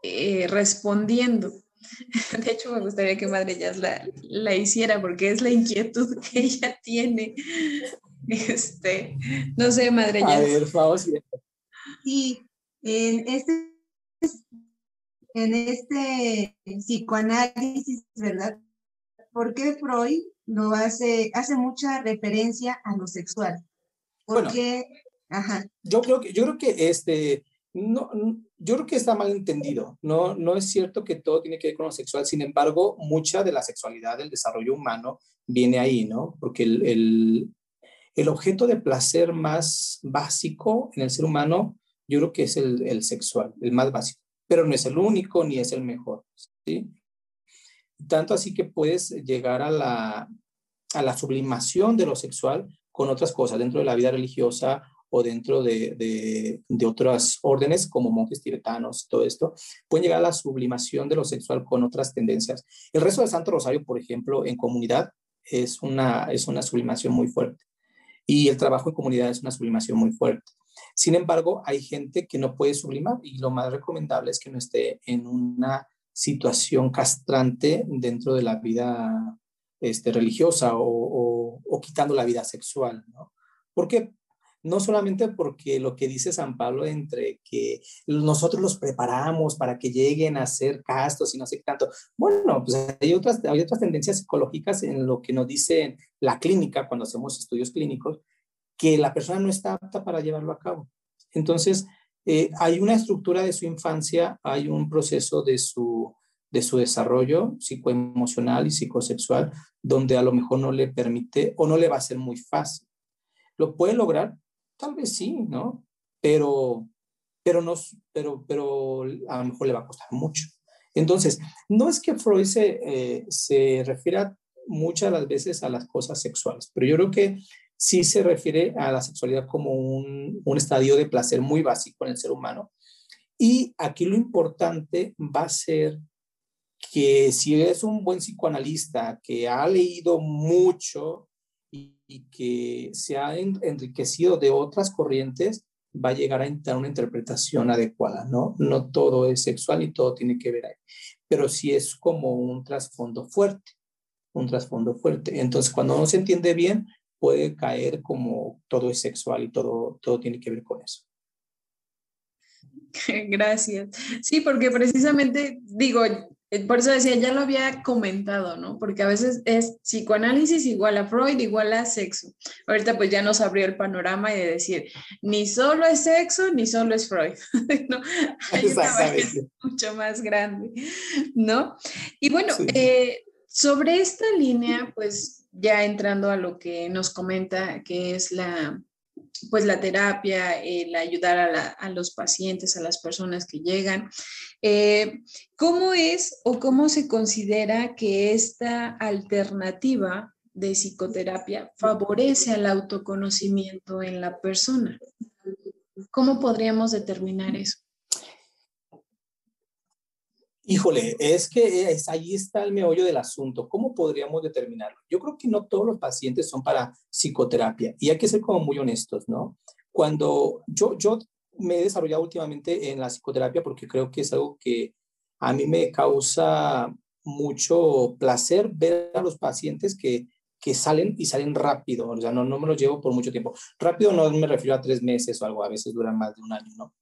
eh, respondiendo. De hecho, me gustaría que Madre Jazz la, la hiciera porque es la inquietud que ella tiene. Este, no sé, Madre. A ver, vamos. Sí, en este, en este psicoanálisis, ¿verdad? Porque Freud lo hace, hace mucha referencia a lo sexual. Porque, ajá. Yo creo que, yo creo que este, no, yo creo que está mal entendido. No, no es cierto que todo tiene que ver con lo sexual. Sin embargo, mucha de la sexualidad del desarrollo humano viene ahí, ¿no? Porque el, el, objeto de placer más básico en el ser humano, yo creo que es el, el, sexual, el más básico. Pero no es el único ni es el mejor. Tanto así que puedes llegar a la, a la sublimación de lo sexual con otras cosas dentro de la vida religiosa o dentro de, de, otras órdenes como monjes tibetanos, todo esto, pueden llegar a la sublimación de lo sexual con otras tendencias. El resto del Santo Rosario, por ejemplo, en comunidad es una, es una sublimación muy fuerte y el trabajo en comunidad es una sublimación muy fuerte. Sin embargo, hay gente que no puede sublimar y lo más recomendable es que no esté en una situación castrante dentro de la vida este, religiosa o, quitando la vida sexual, ¿no? ¿Por qué? No solamente porque lo que dice San Pablo entre que nosotros los preparamos para que lleguen a ser castos y no sé qué tanto. Bueno, pues hay otras, tendencias psicológicas en lo que nos dice la clínica cuando hacemos estudios clínicos, que la persona no está apta para llevarlo a cabo. Entonces, eh, hay una estructura de su infancia, hay un proceso de su, de su desarrollo psicoemocional y psicosexual, donde a lo mejor no le permite o no le va a ser muy fácil. Lo puede lograr, Tal vez sí, ¿no? Pero, pero, no, pero, pero a lo mejor le va a costar mucho. Entonces, no es que Freud se, eh, se refiera muchas las veces a las cosas sexuales, pero yo creo que sí se refiere a la sexualidad como un, un estadio de placer muy básico en el ser humano. Y aquí lo importante va a ser que si es un buen psicoanalista que ha leído mucho y, que se ha enriquecido de otras corrientes, va a llegar a entrar una interpretación adecuada, ¿no? No todo es sexual y todo tiene que ver ahí, pero sí es como un trasfondo fuerte, un trasfondo fuerte. Entonces, cuando no se entiende bien, puede caer como todo es sexual y todo, todo tiene que ver con eso. Gracias. Sí, porque precisamente digo, por eso decía, ya lo había comentado, ¿no? Porque a veces es psicoanálisis igual a Freud, igual a sexo. Ahorita pues ya nos abrió el panorama y de decir, ni solo es sexo, ni solo es Freud, ¿no? Hay una mucho más grande, ¿no? Y bueno, eh, sobre esta línea, pues ya entrando a lo que nos comenta, que es la, pues la terapia, el ayudar a, los pacientes, a las personas que llegan. Eh, ¿Cómo es o cómo se considera que esta alternativa de psicoterapia favorece al autoconocimiento en la persona? ¿Cómo podríamos determinar eso? Híjole, es que es, ahí está el meollo del asunto. ¿Cómo podríamos determinarlo? Yo creo que no todos los pacientes son para psicoterapia y hay que ser como muy honestos, ¿no? Cuando yo, yo me he desarrollado últimamente en la psicoterapia porque creo que es algo que a mí me causa mucho placer ver a los pacientes que, que salen y salen rápido, o sea, no, no me los llevo por mucho tiempo. Rápido no me refiero a tres meses o algo, a veces dura más de un año, ¿no?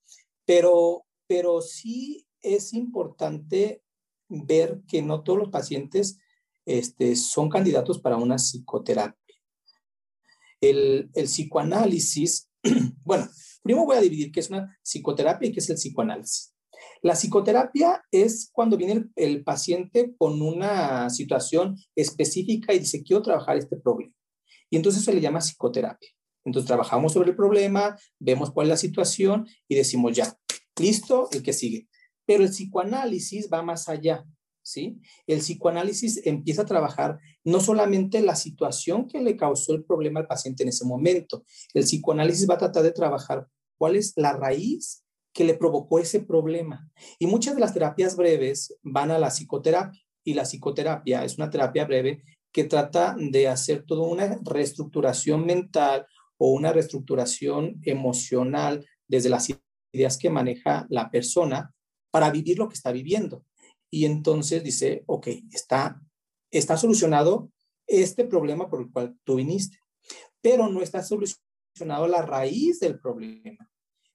Pero, pero sí es importante ver que no todos los pacientes este, son candidatos para una psicoterapia. El, el psicoanálisis, bueno, primero voy a dividir qué es una psicoterapia y qué es el psicoanálisis. La psicoterapia es cuando viene el, paciente con una situación específica y dice, quiero trabajar este problema. Y entonces se le llama psicoterapia. Entonces trabajamos sobre el problema, vemos cuál es la situación y decimos, ya, listo, el que sigue. Pero el psicoanálisis va más allá, ¿sí? El psicoanálisis empieza a trabajar no solamente la situación que le causó el problema al paciente en ese momento, el psicoanálisis va a tratar de trabajar cuál es la raíz que le provocó ese problema. Y muchas de las terapias breves van a la psicoterapia y la psicoterapia es una terapia breve que trata de hacer toda una reestructuración mental o una reestructuración emocional desde las ideas que maneja la persona para vivir lo que está viviendo. Y entonces dice, ok, está, está solucionado este problema por el cual tú viniste, pero no está solucionado la raíz del problema.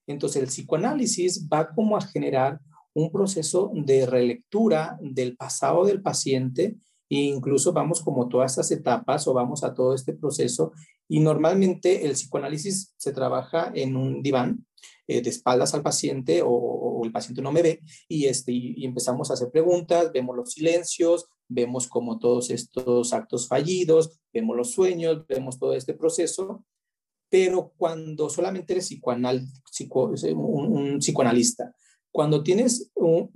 Entonces el psicoanálisis va como a generar un proceso de relectura del pasado del paciente e incluso vamos como todas estas etapas o vamos a todo este proceso y normalmente el psicoanálisis se trabaja en un diván eh, de espaldas al paciente o, el paciente no me ve y, este, y, empezamos a hacer preguntas, vemos los silencios, vemos como todos estos actos fallidos, vemos los sueños, vemos todo este proceso, pero cuando solamente eres psicoanal, un, psicoanalista, cuando, tienes un,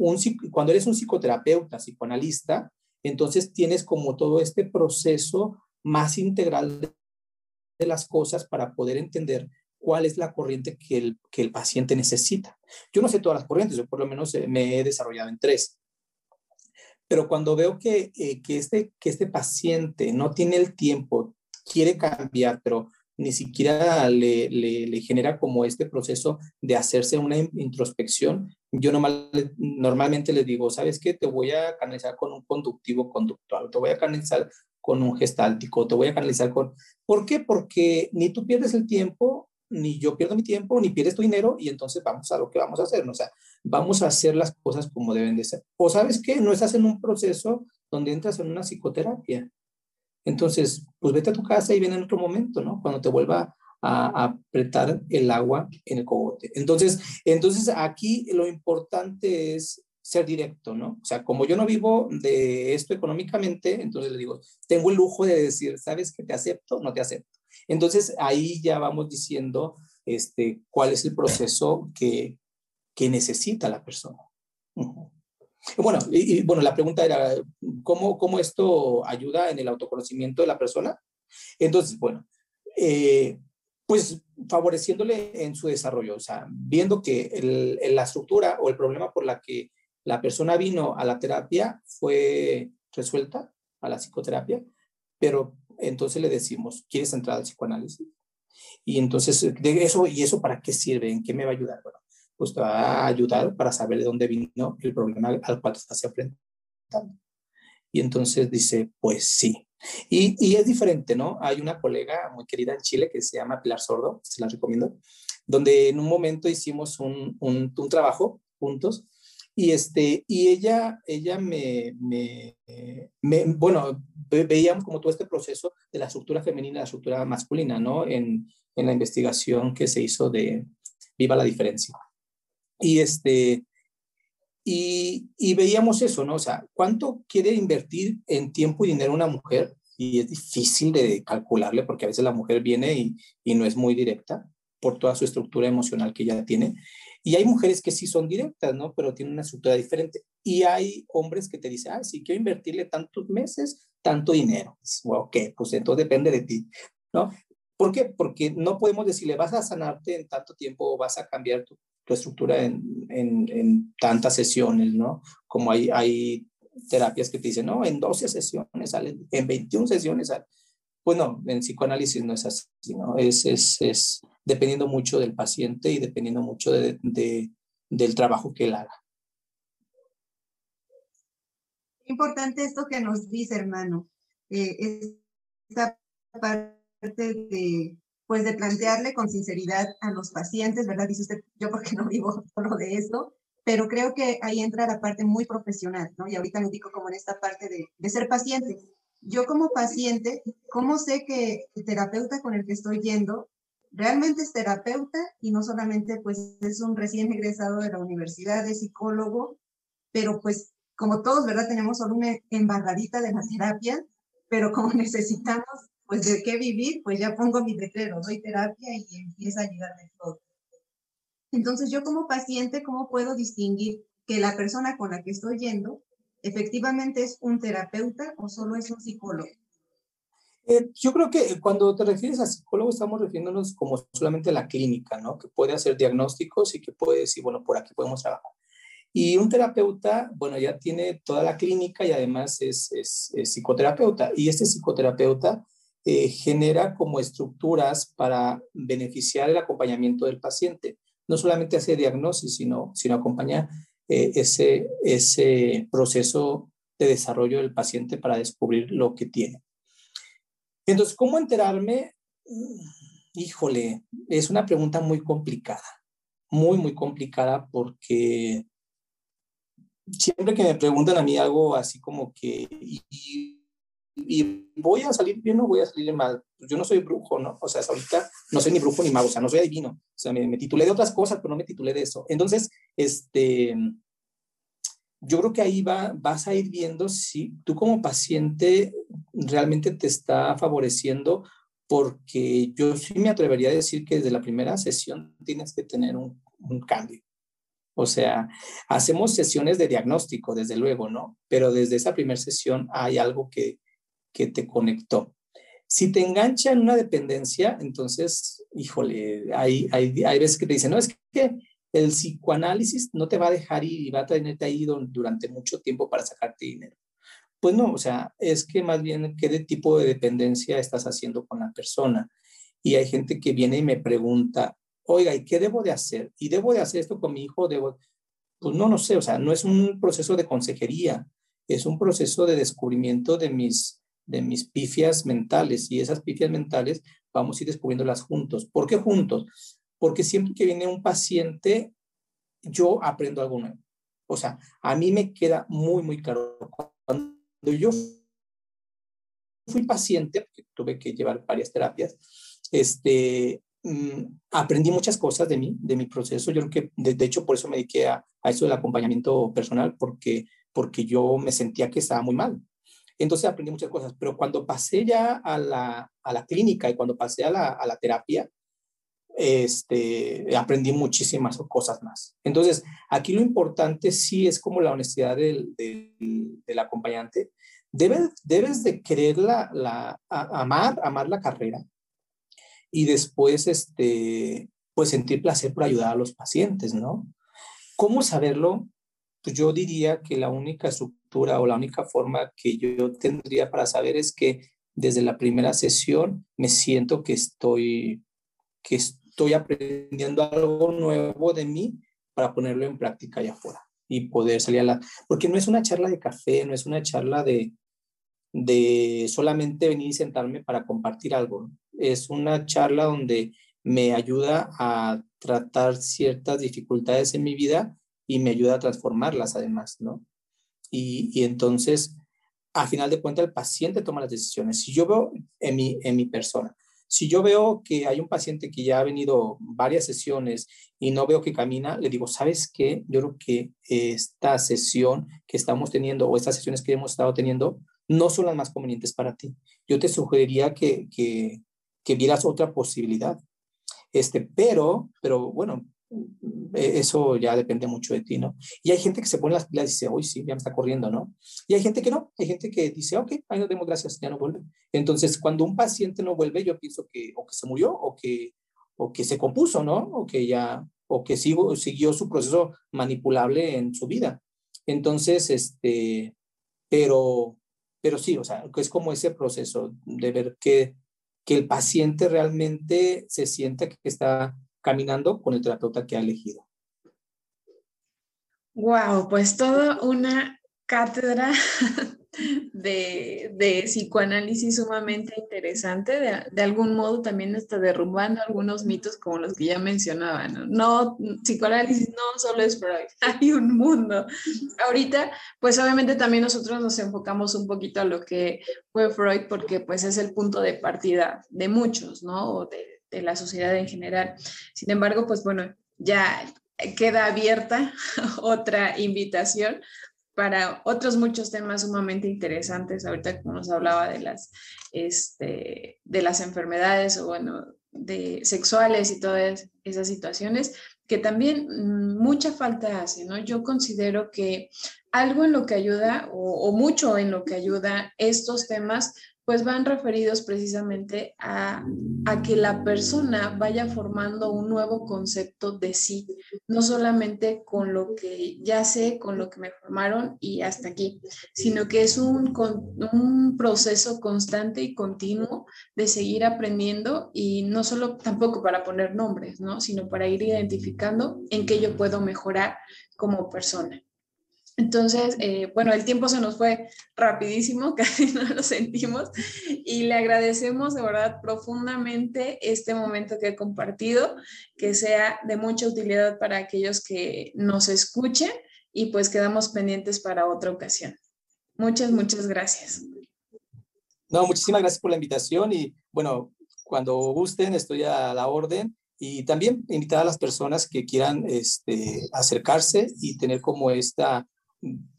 cuando eres un psicoterapeuta, psicoanalista, entonces tienes como todo este proceso más integral de las cosas para poder entender cuál es la corriente que el, que el paciente necesita. Yo no sé todas las corrientes, yo por lo menos eh, me he desarrollado en tres. Pero cuando veo que, eh, que, este, que este paciente no tiene el tiempo, quiere cambiar, pero ni siquiera le, le, genera como este proceso de hacerse una introspección, yo normal, normalmente le digo, ¿sabes qué? Te voy a canalizar con un conductivo conductual, te voy a canalizar con un gestáltico, te voy a canalizar con... ¿Por qué? Porque ni tú pierdes el tiempo, ni yo pierdo mi tiempo, ni pierdes tu dinero, y entonces vamos a lo que vamos a hacer, ¿no? o sea, vamos a hacer las cosas como deben de ser. O sabes qué, no estás en un proceso donde entras en una psicoterapia. Entonces, pues vete a tu casa y ven en otro momento, ¿no? Cuando te vuelva a, apretar el agua en el cogote. Entonces, entonces aquí lo importante es ser directo, ¿no? O sea, como yo no vivo de esto económicamente, entonces le digo, tengo el lujo de decir, ¿sabes que te acepto? No te acepto. Entonces ahí ya vamos diciendo este, cuál es el proceso que, que necesita la persona. Bueno, y, bueno, la pregunta era, ¿cómo, ¿cómo esto ayuda en el autoconocimiento de la persona? Entonces, bueno, eh, pues favoreciéndole en su desarrollo, o sea, viendo que el, la estructura o el problema por la que la persona vino a la terapia fue resuelta, a la psicoterapia, pero entonces le decimos, ¿quieres entrar al psicoanálisis? Y entonces, de eso, ¿y eso para qué sirve? ¿En qué me va a ayudar? Bueno, pues te va a ayudar para saber de dónde vino el problema al cual te estás enfrentando. Y entonces dice, pues sí. Y, es diferente, ¿no? Hay una colega muy querida en Chile que se llama Pilar Sordo, se la recomiendo. donde en un momento hicimos un trabajo juntos y, este, y ella, ella me, me, bueno, veíamos como todo este proceso de la estructura femenina y la estructura masculina, ¿no? En, en la investigación que se hizo de Viva la Diferencia. Y, este, y, y, veíamos eso, ¿no? O sea, ¿cuánto quiere invertir en tiempo y dinero una mujer? Y es difícil de calcularle porque a veces la mujer viene y, y no es muy directa por toda su estructura emocional que ella tiene. Y hay mujeres que sí son directas, ¿no? Pero tienen una estructura diferente. Y hay hombres que te dicen, ah, sí, quiero invertirle tantos meses, tanto dinero. ok, pues entonces depende de ti, ¿no? ¿Por qué? Porque no podemos decirle, vas a sanarte en tanto tiempo o vas a cambiar tu, tu estructura en, en, en, tantas sesiones, ¿no? Como hay, hay terapias que te dicen, no, en 12 sesiones salen, en 21 sesiones salen. Bueno, en psicoanálisis no es así, ¿no? Es, es, es dependiendo mucho del paciente y dependiendo mucho de, de, del trabajo que él haga. Importante esto que nos dice, hermano. Eh, esta parte de, pues, de plantearle con sinceridad a los pacientes, ¿verdad? Dice usted, yo porque no vivo solo de esto, pero creo que ahí entra la parte muy profesional, ¿no? Y ahorita me digo como en esta parte de, de ser paciente yo como paciente, ¿cómo sé que el terapeuta con el que estoy yendo realmente es terapeuta y no solamente pues es un recién egresado de la universidad, de psicólogo, pero pues como todos, ¿verdad? Tenemos solo una embarradita de la terapia, pero como necesitamos pues de qué vivir, pues ya pongo mi letrero, doy terapia y empieza a ayudarme todo. Entonces yo como paciente, ¿cómo puedo distinguir que la persona con la que estoy yendo efectivamente es un terapeuta o solo es un psicólogo? Eh, yo creo que cuando te refieres a psicólogo estamos refiriéndonos como solamente a la clínica, ¿no? Que puede hacer diagnósticos y que puede decir, bueno, por aquí podemos trabajar. Y un terapeuta, bueno, ya tiene toda la clínica y además es, es, psicoterapeuta. Y este psicoterapeuta eh, genera como estructuras para beneficiar el acompañamiento del paciente. No solamente hace diagnóstico, sino, sino acompaña eh, ese, ese proceso de desarrollo del paciente para descubrir lo que tiene. Entonces, ¿cómo enterarme? Mm, híjole, es una pregunta muy complicada, muy, muy complicada porque siempre que me preguntan a mí algo así como que, voy a salir bien o voy a salir mal, pues yo no soy brujo, ¿no? O sea, ahorita no soy ni brujo ni mago, o sea, no soy adivino, o sea, me, me titulé de otras cosas, pero no me titulé de eso. Entonces, este, yo creo que ahí va, vas a ir viendo si tú como paciente realmente te está favoreciendo, porque yo sí me atrevería a decir que desde la primera sesión tienes que tener un, un cambio. O sea, hacemos sesiones de diagnóstico, desde luego, ¿no? Pero desde esa primera sesión hay algo que, que te conectó. Si te engancha en una dependencia, entonces, híjole, hay, hay, hay veces que te dicen, no, es que el psicoanálisis no te va a dejar ir y va a tenerte ahí durante mucho tiempo para sacarte dinero. Pues no, o sea, es que más bien qué tipo de dependencia estás haciendo con la persona. Y hay gente que viene y me pregunta, oiga, ¿y qué debo de hacer? ¿Y debo de hacer esto con mi hijo? Debo... Pues no, no sé, o sea, no es un proceso de consejería, es un proceso de descubrimiento de mis, de mis pifias mentales y esas pifias mentales vamos a ir descubriéndolas juntos. ¿Por qué juntos? porque siempre que viene un paciente, yo aprendo algo nuevo. O sea, a mí me queda muy, muy claro. Cuando yo fui paciente, tuve que llevar varias terapias, este, mm, aprendí muchas cosas de mí, de mi proceso. Yo creo que, de, hecho, por eso me dediqué a, a, eso del acompañamiento personal, porque, porque yo me sentía que estaba muy mal. Entonces aprendí muchas cosas, pero cuando pasé ya a la, a la clínica y cuando pasé a la, a la terapia, este, aprendí muchísimas cosas más. Entonces, aquí lo importante sí es como la honestidad del, del, acompañante. Debes, debes de querer la, la, amar, amar la carrera y después, este, pues sentir placer por ayudar a los pacientes, ¿no? ¿Cómo saberlo? Pues yo diría que la única estructura o la única forma que yo tendría para saber es que desde la primera sesión me siento que estoy, que estoy aprendiendo algo nuevo de mí para ponerlo en práctica allá afuera y poder salir a la... Porque no es una charla de café, no es una charla de, de solamente venir y sentarme para compartir algo. Es una charla donde me ayuda a tratar ciertas dificultades en mi vida y me ayuda a transformarlas además, ¿no? Y, y entonces, a final de cuentas, el paciente toma las decisiones. Si yo veo en mi, en mi persona, si yo veo que hay un paciente que ya ha venido varias sesiones y no veo que camina, le digo, ¿sabes qué? Yo creo que esta sesión que estamos teniendo o estas sesiones que hemos estado teniendo no son las más convenientes para ti. Yo te sugeriría que, que, que vieras otra posibilidad. Este, pero, pero bueno, eso ya depende mucho de ti, ¿no? Y hay gente que se pone las pilas y dice, uy, sí, ya me está corriendo, ¿no? Y hay gente que no, hay gente que dice, ok, ahí nos demos gracias, ya no vuelve. Entonces, cuando un paciente no vuelve, yo pienso que o que se murió o que, o que se compuso, ¿no? O que ya, o que sigo, siguió su proceso manipulable en su vida. Entonces, este, pero, pero sí, o sea, es como ese proceso de ver que, que el paciente realmente se sienta que está caminando con el terapeuta que ha elegido. Wow, pues toda una cátedra de, de psicoanálisis sumamente interesante, de, algún modo también está derrumbando algunos mitos como los que ya mencionaba, ¿no? no psicoanálisis no solo es Freud, hay un mundo. Ahorita, pues obviamente también nosotros nos enfocamos un poquito a lo que fue Freud porque pues es el punto de partida de muchos, ¿no? De, de la sociedad en general. Sin embargo, pues bueno, ya queda abierta otra invitación para otros muchos temas sumamente interesantes. Ahorita como nos hablaba de las, este, de las enfermedades o bueno, de sexuales y todas esas situaciones que también mm, mucha falta hace, ¿no? Yo considero que algo en lo que ayuda o, o mucho en lo que ayuda estos temas pues van referidos precisamente a, que la persona vaya formando un nuevo concepto de sí, no solamente con lo que ya sé, con lo que me formaron y hasta aquí, sino que es un, un proceso constante y continuo de seguir aprendiendo y no solo tampoco para poner nombres, ¿no? sino para ir identificando en qué yo puedo mejorar como persona. Entonces, eh, bueno, el tiempo se nos fue rapidísimo, casi no lo sentimos y le agradecemos de verdad profundamente este momento que he compartido, que sea de mucha utilidad para aquellos que nos escuchen y pues quedamos pendientes para otra ocasión. Muchas, muchas gracias. No, muchísimas gracias por la invitación y bueno, cuando gusten estoy a la orden y también invitar a las personas que quieran este, acercarse y tener como esta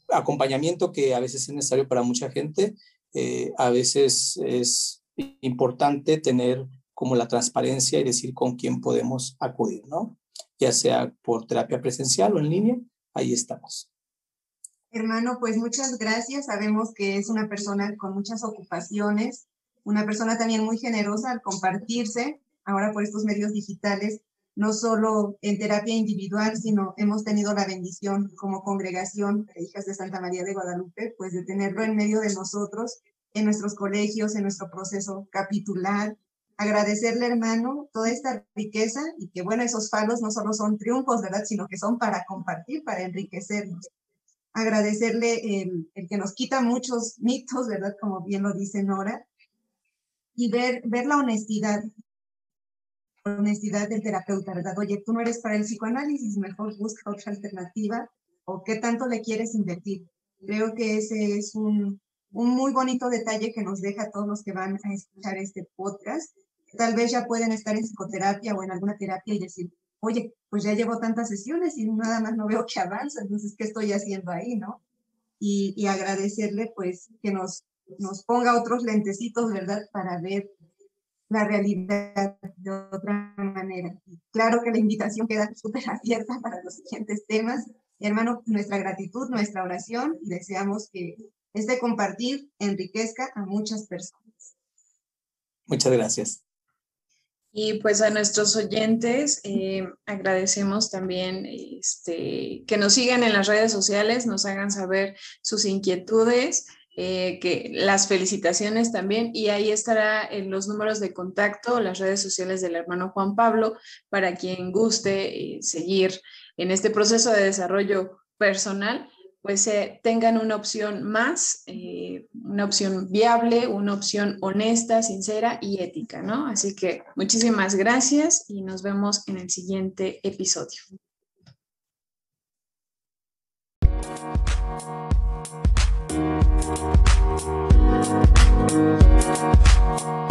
acompañamiento que a veces es necesario para mucha gente. Eh, a veces es importante tener como la transparencia y decir con quién podemos acudir, ¿no? Ya sea por terapia presencial o en línea, ahí estamos. Hermano, pues muchas gracias. Sabemos que es una persona con muchas ocupaciones, una persona también muy generosa al compartirse ahora por estos medios digitales no solo en terapia individual, sino hemos tenido la bendición como congregación de Hijas de Santa María de Guadalupe, pues de tenerlo en medio de nosotros, en nuestros colegios, en nuestro proceso capitular. Agradecerle, hermano, toda esta riqueza y que, bueno, esos falos no solo son triunfos, ¿verdad?, sino que son para compartir, para enriquecernos. Agradecerle el, el que nos quita muchos mitos, ¿verdad?, como bien lo dice Nora, y ver, ver la honestidad honestidad del terapeuta, ¿verdad? Oye, tú no eres para el psicoanálisis, mejor busca otra alternativa o qué tanto le quieres invertir. Creo que ese es un, un muy bonito detalle que nos deja a todos los que van a escuchar este podcast. Tal vez ya pueden estar en psicoterapia o en alguna terapia y decir, oye, pues ya llevo tantas sesiones y nada más no veo que avanza, entonces, ¿qué estoy haciendo ahí, no? Y, y agradecerle, pues, que nos, nos ponga otros lentecitos, ¿verdad? Para ver la realidad de otra manera. Claro que la invitación queda súper abierta para los siguientes temas. Hermano, nuestra gratitud, nuestra oración y deseamos que este compartir enriquezca a muchas personas. Muchas gracias. Y pues a nuestros oyentes eh, agradecemos también este, que nos sigan en las redes sociales, nos hagan saber sus inquietudes. Eh, que las felicitaciones también y ahí estará en los números de contacto, las redes sociales del hermano Juan Pablo, para quien guste eh, seguir en este proceso de desarrollo personal, pues eh, tengan una opción más una opción viable, una opción honesta, sincera y ética, ¿no? Así que muchísimas gracias y nos vemos en el siguiente episodio. Thank you.